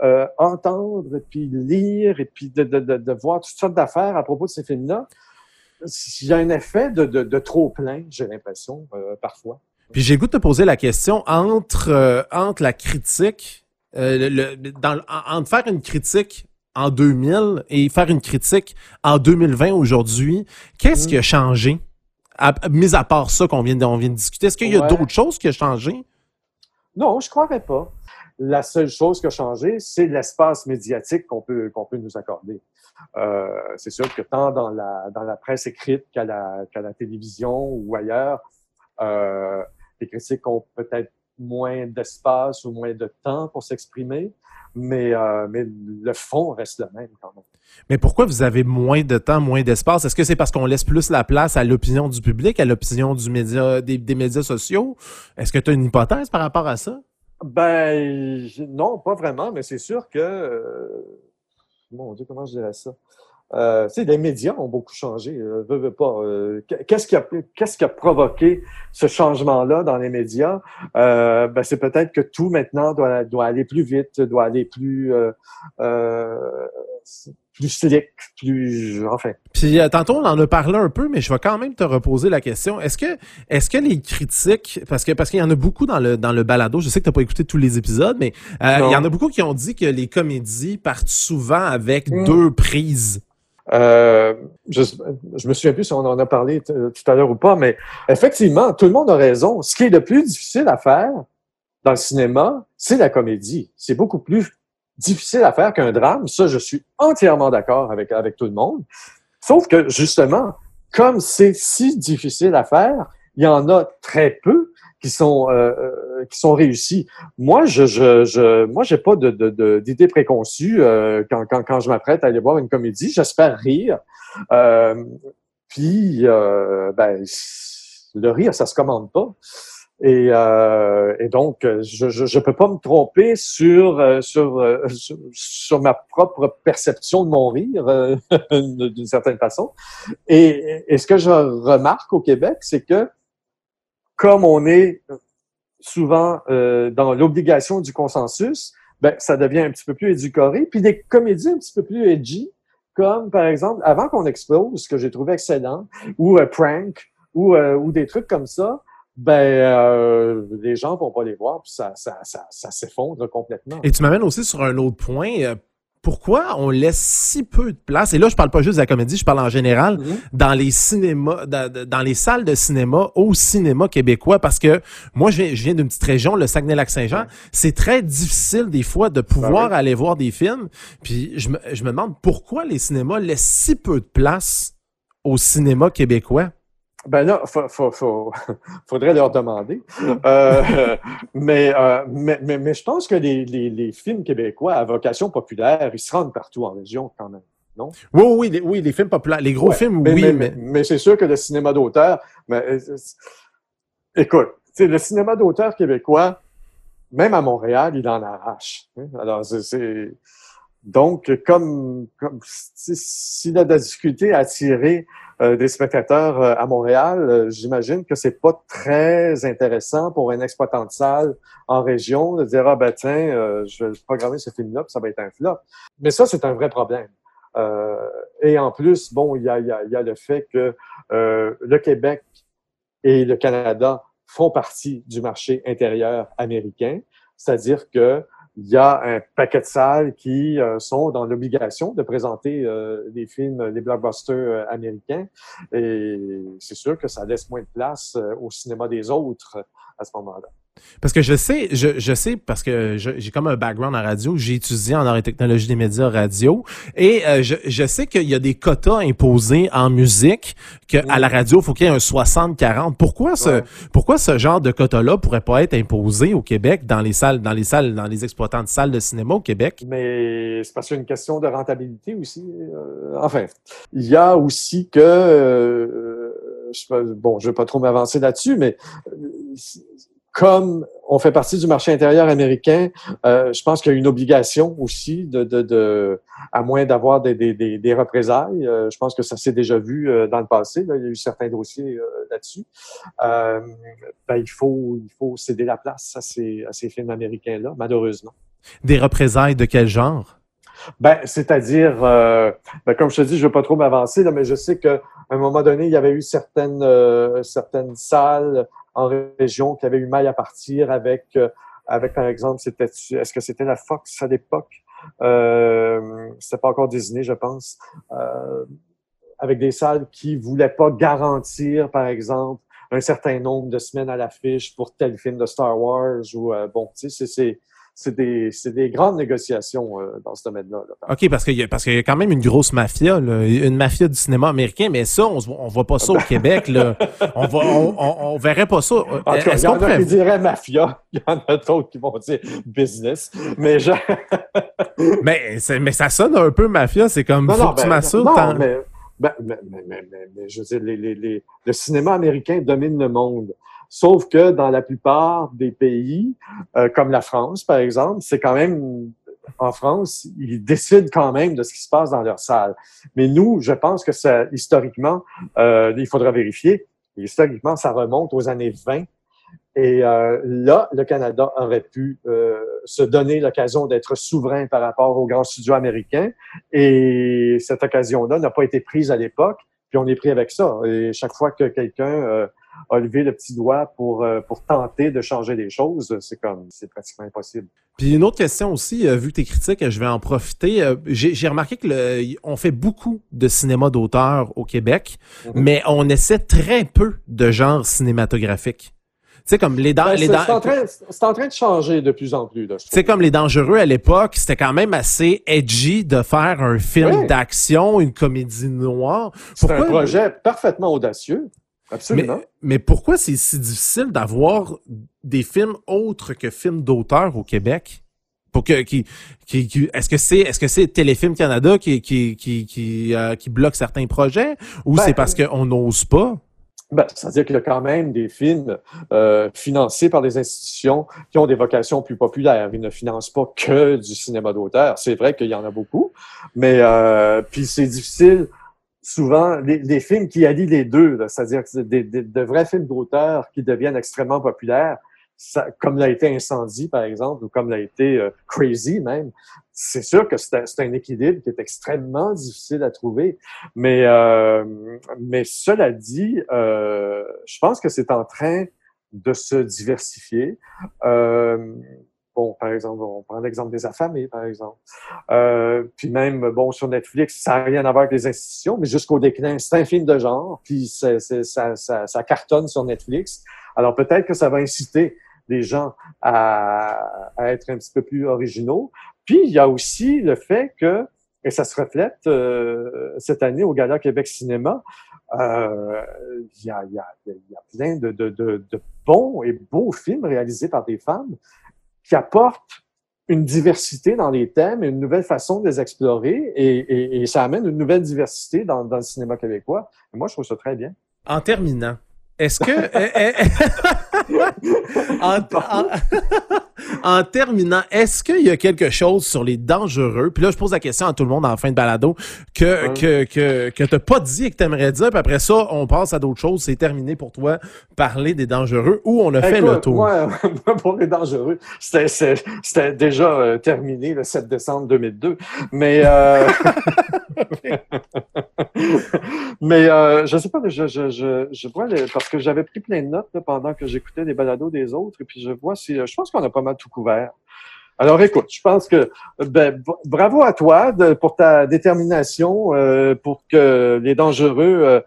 euh, entendre, et puis lire, et puis de, de, de, de voir toutes sortes d'affaires à propos de ces films-là, il y a un effet de, de, trop plein, j'ai l'impression, euh, parfois. Puis j'ai goût de te poser la question entre, euh, entre la critique, le, le- dans, le- en- entre faire une critique en 2000 et faire une critique en 2020 aujourd'hui, qu'est-ce qui a changé? À, mis à part ça qu'on vient, de- on vient de discuter, est-ce qu'il y a Ouais. d'autres choses qui ont changé? Non, je croirais pas. La seule chose qui a changé, c'est l'espace médiatique qu'on peut, peut nous accorder. Euh, c'est sûr que tant dans la, dans la presse écrite qu'à la, télévision ou ailleurs, euh, les critiques ont peut-être moins d'espace ou moins de temps pour s'exprimer, mais, euh, mais le fond reste le même quand même. Mais pourquoi vous avez moins de temps, moins d'espace? Est-ce que c'est parce qu'on laisse plus la place à l'opinion du public, à l'opinion des, des médias sociaux? Est-ce que tu as une hypothèse par rapport à ça? Ben non, pas vraiment, mais c'est sûr que euh, mon Dieu, comment je dirais ça? Euh, tu sais, les médias ont beaucoup changé. Euh, euh, qu'est-ce qui a provoqué ce changement-là dans les médias? Euh, ben, c'est peut-être que tout maintenant doit aller plus vite, doit aller plus plus slick, plus enfin. Puis euh, tantôt on en a parlé un peu, mais je vais quand même te reposer la question. Est-ce que est-ce que les critiques, parce que parce qu'il y en a beaucoup dans le dans le balado, je sais que t'as pas écouté tous les épisodes, mais euh, il y en a beaucoup qui ont dit que les comédies partent souvent avec Mm. deux prises. Euh, je, je me souviens plus si on en a parlé t- tout à l'heure ou pas, mais effectivement, tout le monde a raison. Ce qui est le plus difficile à faire dans le cinéma, c'est la comédie. C'est beaucoup plus difficile à faire qu'un drame. Ça, je suis entièrement d'accord avec, avec tout le monde. Sauf que, justement, comme c'est si difficile à faire, il y en a très peu qui sont euh, euh, qui sont réussis. Moi, je je je moi j'ai pas de de- de- d'idées préconçues euh, quand quand quand je m'apprête à aller voir une comédie. J'espère rire. Euh, puis euh, ben le rire, ça se commande pas. Et, euh, et donc, euh, je, je peux pas me tromper sur, euh, sur, euh, sur, sur ma propre perception de mon rire, euh, d'une certaine façon. Et, et ce que je remarque au Québec, c'est que comme on est souvent euh, dans l'obligation du consensus, ben, ça devient un petit peu plus édulcoré. Puis des comédies un petit peu plus edgy, comme par exemple Avant qu'on explose, que j'ai trouvé excellent, ou Prank, ou, ou des trucs comme ça, ben euh, les gens vont pas les voir, puis ça, ça, ça, ça s'effondre complètement. Et tu m'amènes aussi sur un autre point. euh, pourquoi on laisse si peu de place, et là je parle pas juste de la comédie, je parle en général, Mhm. dans les cinémas, dans, dans les salles de cinéma au cinéma québécois, parce que moi je viens, d'une petite région, le Saguenay-Lac-Saint-Jean, Ouais. c'est très difficile des fois de pouvoir Ben oui. aller voir des films, puis je me, je me demande pourquoi les cinémas laissent si peu de place au cinéma québécois? Ben là, faut, faut, faut- faudrait leur demander. Euh, mais, euh, mais, mais, mais je pense que les, les, les films québécois à vocation populaire, ils se rendent partout en région quand même. Oui, oui, oui, les, oui, les films populaires, les gros Ouais. films, mais, oui, mais, mais, c'est sûr que le cinéma d'auteur, mais, euh, écoute, le cinéma d'auteur québécois, même à Montréal, il en arrache. hein. Alors, c'est- donc comme, comme si- s'il a de la difficulté à attirer euh, des spectateurs euh, à Montréal, euh, j'imagine que c'est pas très intéressant pour un exploitant de salle en région de dire ah ben tiens, je vais programmer ce film-là, ça va être un flop. Mais ça, c'est un vrai problème. Et en plus, bon, il y a, y a, y a le fait que le Québec et le Canada font partie du marché intérieur américain, c'est-à-dire que il y a un paquet de salles qui euh, sont dans l'obligation de présenter euh, des films, les blockbusters euh, américains, et c'est sûr que ça laisse moins de place euh, au cinéma des autres à ce moment-là. Parce que je sais, je, je sais, parce que j'ai comme un background en radio, j'ai étudié en arts et technologie des médias radio, et euh, je, je sais qu'il y a des quotas imposés en musique, que à la radio, il faut qu'il y ait un 60-40. Pourquoi ce, Ouais. pourquoi ce genre de quota-là pourrait pas être imposé au Québec dans les salles, dans les salles, dans les exploitants de salles de cinéma au Québec? Mais c'est parce qu'il y a une question de rentabilité aussi. euh, enfin, il y a aussi que, euh, je sais pas, bon, je vais pas trop m'avancer là-dessus, mais euh, comme on fait partie du marché intérieur américain, euh, je pense qu'il y a une obligation aussi de, de, de à moins d'avoir des, des, des, des représailles. euh, je pense que ça s'est déjà vu euh, dans le passé. Là, il y a eu certains dossiers euh, là-dessus. Euh, ben, il faut il faut céder la place à ces, à ces films américains-là, malheureusement. Des représailles de quel genre? Ben, c'est-à-dire, euh, ben, comme je te dis, je ne veux pas trop m'avancer, mais je sais qu'à un moment donné, il y avait eu certaines, euh, certaines salles en région qui avaient eu mal à partir avec, euh, avec par exemple, c'était, est-ce que c'était la Fox à l'époque? Euh, c'était pas encore Disney, je pense. Euh, avec des salles qui voulaient pas garantir, par exemple, un certain nombre de semaines à l'affiche pour tel film de Star Wars ou, euh, bon, tu sais, c'est, c'est, des, c'est des grandes négociations euh, dans ce domaine-là. là. OK, parce qu'il y qu'il y a quand même une grosse mafia, là, une mafia du cinéma américain, mais ça, on, on voit pas ça au Québec, là. On va, on, on, on verrait pas ça. En tout cas, Est-ce il y en a qui diraient mafia, il y en a d'autres qui vont dire business. Mais je... Mais, mais ça sonne un peu mafia, c'est comme, Non, faut non, que tu ben, m'assures. mais, ben, mais, mais, mais, mais- mais je veux dire, les, les, les- le cinéma américain domine le monde. Sauf que dans la plupart des pays, euh, comme la France, par exemple, c'est quand même en France, ils décident quand même de ce qui se passe dans leur salle. Mais nous, je pense que ça, historiquement, euh, il faudra vérifier. Historiquement, ça remonte aux années 20. Et euh, là, le Canada aurait pu euh, se donner l'occasion d'être souverain par rapport aux grands studios américains. Et cette occasion-là n'a pas été prise à l'époque. Puis on est pris avec ça. Et chaque fois que quelqu'un euh, a levé le petit doigt pour, euh, pour tenter de changer les choses, c'est comme, c'est pratiquement impossible. Puis une autre question aussi, euh, vu que tu es critique, je vais en profiter. Euh, j'ai remarqué que le, on fait beaucoup de cinéma d'auteur au Québec, Mhm. mais on essaie très peu de genre cinématographique. Tu sais, comme les Ben, les c'est, c'est en train, c'est en train de changer de plus en plus. Trouve. comme Les Dangereux à l'époque, c'était quand même assez edgy de faire un film Oui. d'action, une comédie noire. C'est un projet parfaitement audacieux. Mais, Absolument. mais pourquoi c'est si difficile d'avoir des films autres que films d'auteur au Québec? Pour que, qui, qui, qui- est-ce que c'est, est-ce que c'est Téléfilm Canada qui, qui, qui, qui, euh, qui bloque certains projets? Ou Ben, c'est parce qu'on n'ose pas? Ben, C'est-à-dire qu'il y a quand même des films euh, financés par des institutions qui ont des vocations plus populaires. Ils ne financent pas que du cinéma d'auteur. C'est vrai qu'il y en a beaucoup, mais euh, puis c'est difficile. Souvent, les, les films qui allient les deux, c'est-à-dire des, des- de vrais films d'auteur qui deviennent extrêmement populaires, ça, comme l'a été Incendie, par exemple, ou comme l'a été euh, Crazy même, c'est sûr que c'est un, équilibre qui est extrêmement difficile à trouver. Mais, euh, mais cela dit, euh, je pense que c'est en train de se diversifier. Bon, par exemple, on prend l'exemple des affamés, par exemple. Euh, puis même, bon, sur Netflix, ça n'a rien à voir avec les institutions, mais jusqu'au déclin, c'est un film de genre, puis ça, cartonne sur Netflix. Alors peut-être que ça va inciter les gens à, être un petit peu plus originaux. Puis il y a aussi le fait que, et ça se reflète euh, cette année au Gala Québec Cinéma, euh, il y, a, plein de bons et beaux films réalisés par des femmes qui apportent une diversité dans les thèmes et une nouvelle façon de les explorer et, et, et ça amène une nouvelle diversité dans, dans le cinéma québécois. Et moi, je trouve ça très bien. En terminant, est-ce que... en, en- en terminant, est-ce qu'il y a quelque chose sur les dangereux? Puis là, je pose la question à tout le monde en fin de balado que, Ouais. que, que, que t'as pas dit et que t'aimerais dire. Puis après ça, on passe à d'autres choses. C'est terminé pour toi, parler des dangereux ou on a fait le tour? Moi, moi, pour les dangereux, c'était, déjà euh, terminé le 7 décembre 2002. Mais, euh, mais euh, je sais pas, je, je, je, je vois, les- parce que j'avais pris plein de notes là, pendant que j'écoutais les balados des autres, et puis je vois si, je pense qu'on a pas mal tout Alors écoute, je pense que ben, bravo à toi pour ta détermination euh, pour que les dangereux euh,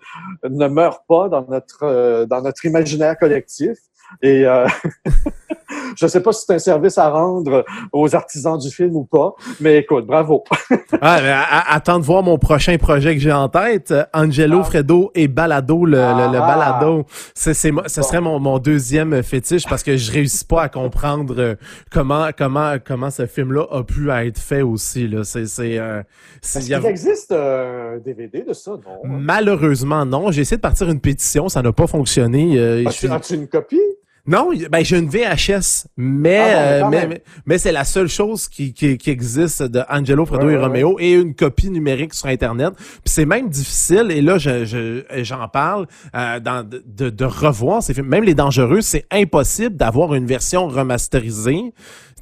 ne meurent pas dans notre euh, dans notre imaginaire collectif. Et euh, je sais pas si c'est un service à rendre aux artisans du film ou pas, mais écoute, bravo. Ah, mais attends de voir mon prochain projet que j'ai en tête. Angelo, Ah. Fredo et Balado, le, le- le Ah. balado. C'est, ce Bon. serait mon, mon deuxième fétiche parce que je réussis pas à comprendre euh, comment, comment, comment ce film-là a pu être fait aussi, là. C'est, c'est, euh, Est-ce a- qu'il existe euh, un DVD de ça, non? Malheureusement, non. J'ai essayé de partir une pétition, ça n'a pas fonctionné. Euh, As-tu as-tu une copie? Non, ben j'ai une VHS, mais Ah bon, mais euh, mais, mais, c'est la seule chose qui, qui, qui existe de Angelo, Fredo Ouais, et ouais, Romeo et une copie numérique sur Internet. Puis c'est même difficile, et là je, je, j'en parle, euh, dans, de, de revoir ces films. Même les dangereux, c'est impossible d'avoir une version remasterisée.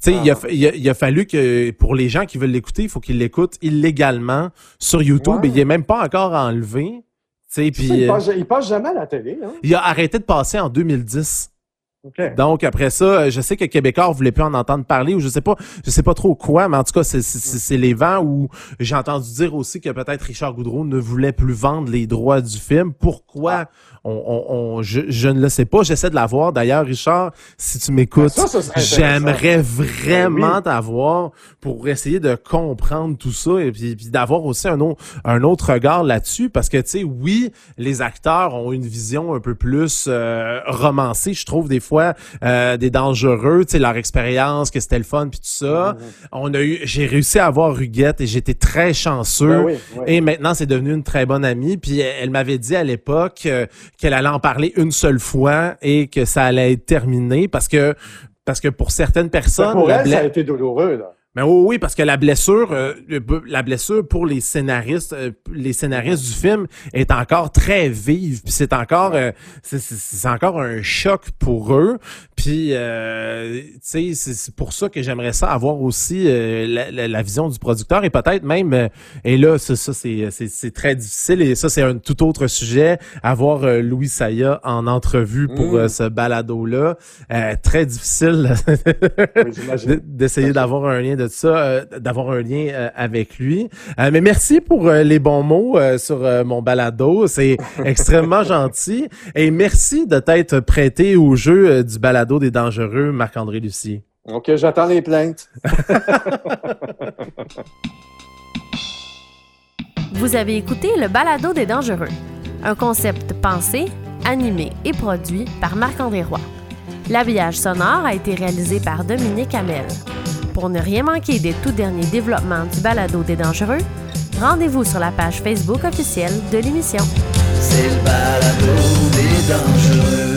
Tu sais, il, a, Ah. il, a, il a fallu que pour les gens qui veulent l'écouter, il faut qu'ils l'écoutent illégalement sur YouTube. Et il est même pas encore enlevé. Tu sais, il, euh, passe, il passe jamais à la télé, hein? il a arrêté de passer en 2010. Donc après ça, euh, je sais que Québécois voulait plus en entendre parler ou je sais pas, je sais pas trop quoi, mais en tout cas c'est c'est- c'est c'est les vents où j'ai entendu dire aussi que peut-être Richard Goudreau ne voulait plus vendre les droits du film. Pourquoi on, on, on- je, je ne le sais pas. J'essaie de l'avoir. D'ailleurs, Richard, si tu m'écoutes, j'aimerais Ben vraiment oui. t'avoir pour essayer de comprendre tout ça et puis, puis d'avoir aussi un autre un autre regard là-dessus parce que tu sais, oui, les acteurs ont une vision un peu plus euh, romancée, je trouve des fois euh, des dangereux, tu sais leur expérience, que c'était le fun puis tout ça. On a eu j'ai réussi à avoir Huguette et j'étais très chanceux. Ben oui, oui. Et maintenant, c'est devenu une très bonne amie. Puis elle, elle m'avait dit à l'époque euh, qu'elle allait en parler une seule fois et que ça allait être terminé parce que parce que pour certaines Ben, personnes, pour elle, ça a été douloureux, là. Mais oui, oui, parce que la blessure, euh, la blessure pour les scénaristes, euh, les scénaristes du film est encore très vive. Puis c'est encore, euh, c'est encore un choc pour eux. Puis, tu sais, c'est pour ça que j'aimerais ça avoir aussi la, la, vision du producteur et peut-être même, et là, ça, ça c'est très difficile et ça c'est un tout autre sujet, avoir Louis Saya en entrevue pour mm. ce balado là, très difficile d'essayer d'avoir un lien de ça, euh, d'avoir un lien euh, avec lui. Euh, mais merci pour les bons mots sur mon balado. C'est extrêmement gentil. Et merci de t'être prêté au jeu du balado des dangereux, Marc-André Lucie. OK, j'attends les plaintes. Vous avez écouté le balado des dangereux, un concept pensé, animé et produit par Marc-André Roy. L'habillage sonore a été réalisé par Dominique Hamel. Pour ne rien manquer des tout derniers développements du balado des dangereux, rendez-vous sur la page Facebook officielle de l'émission. C'est le balado des dangereux.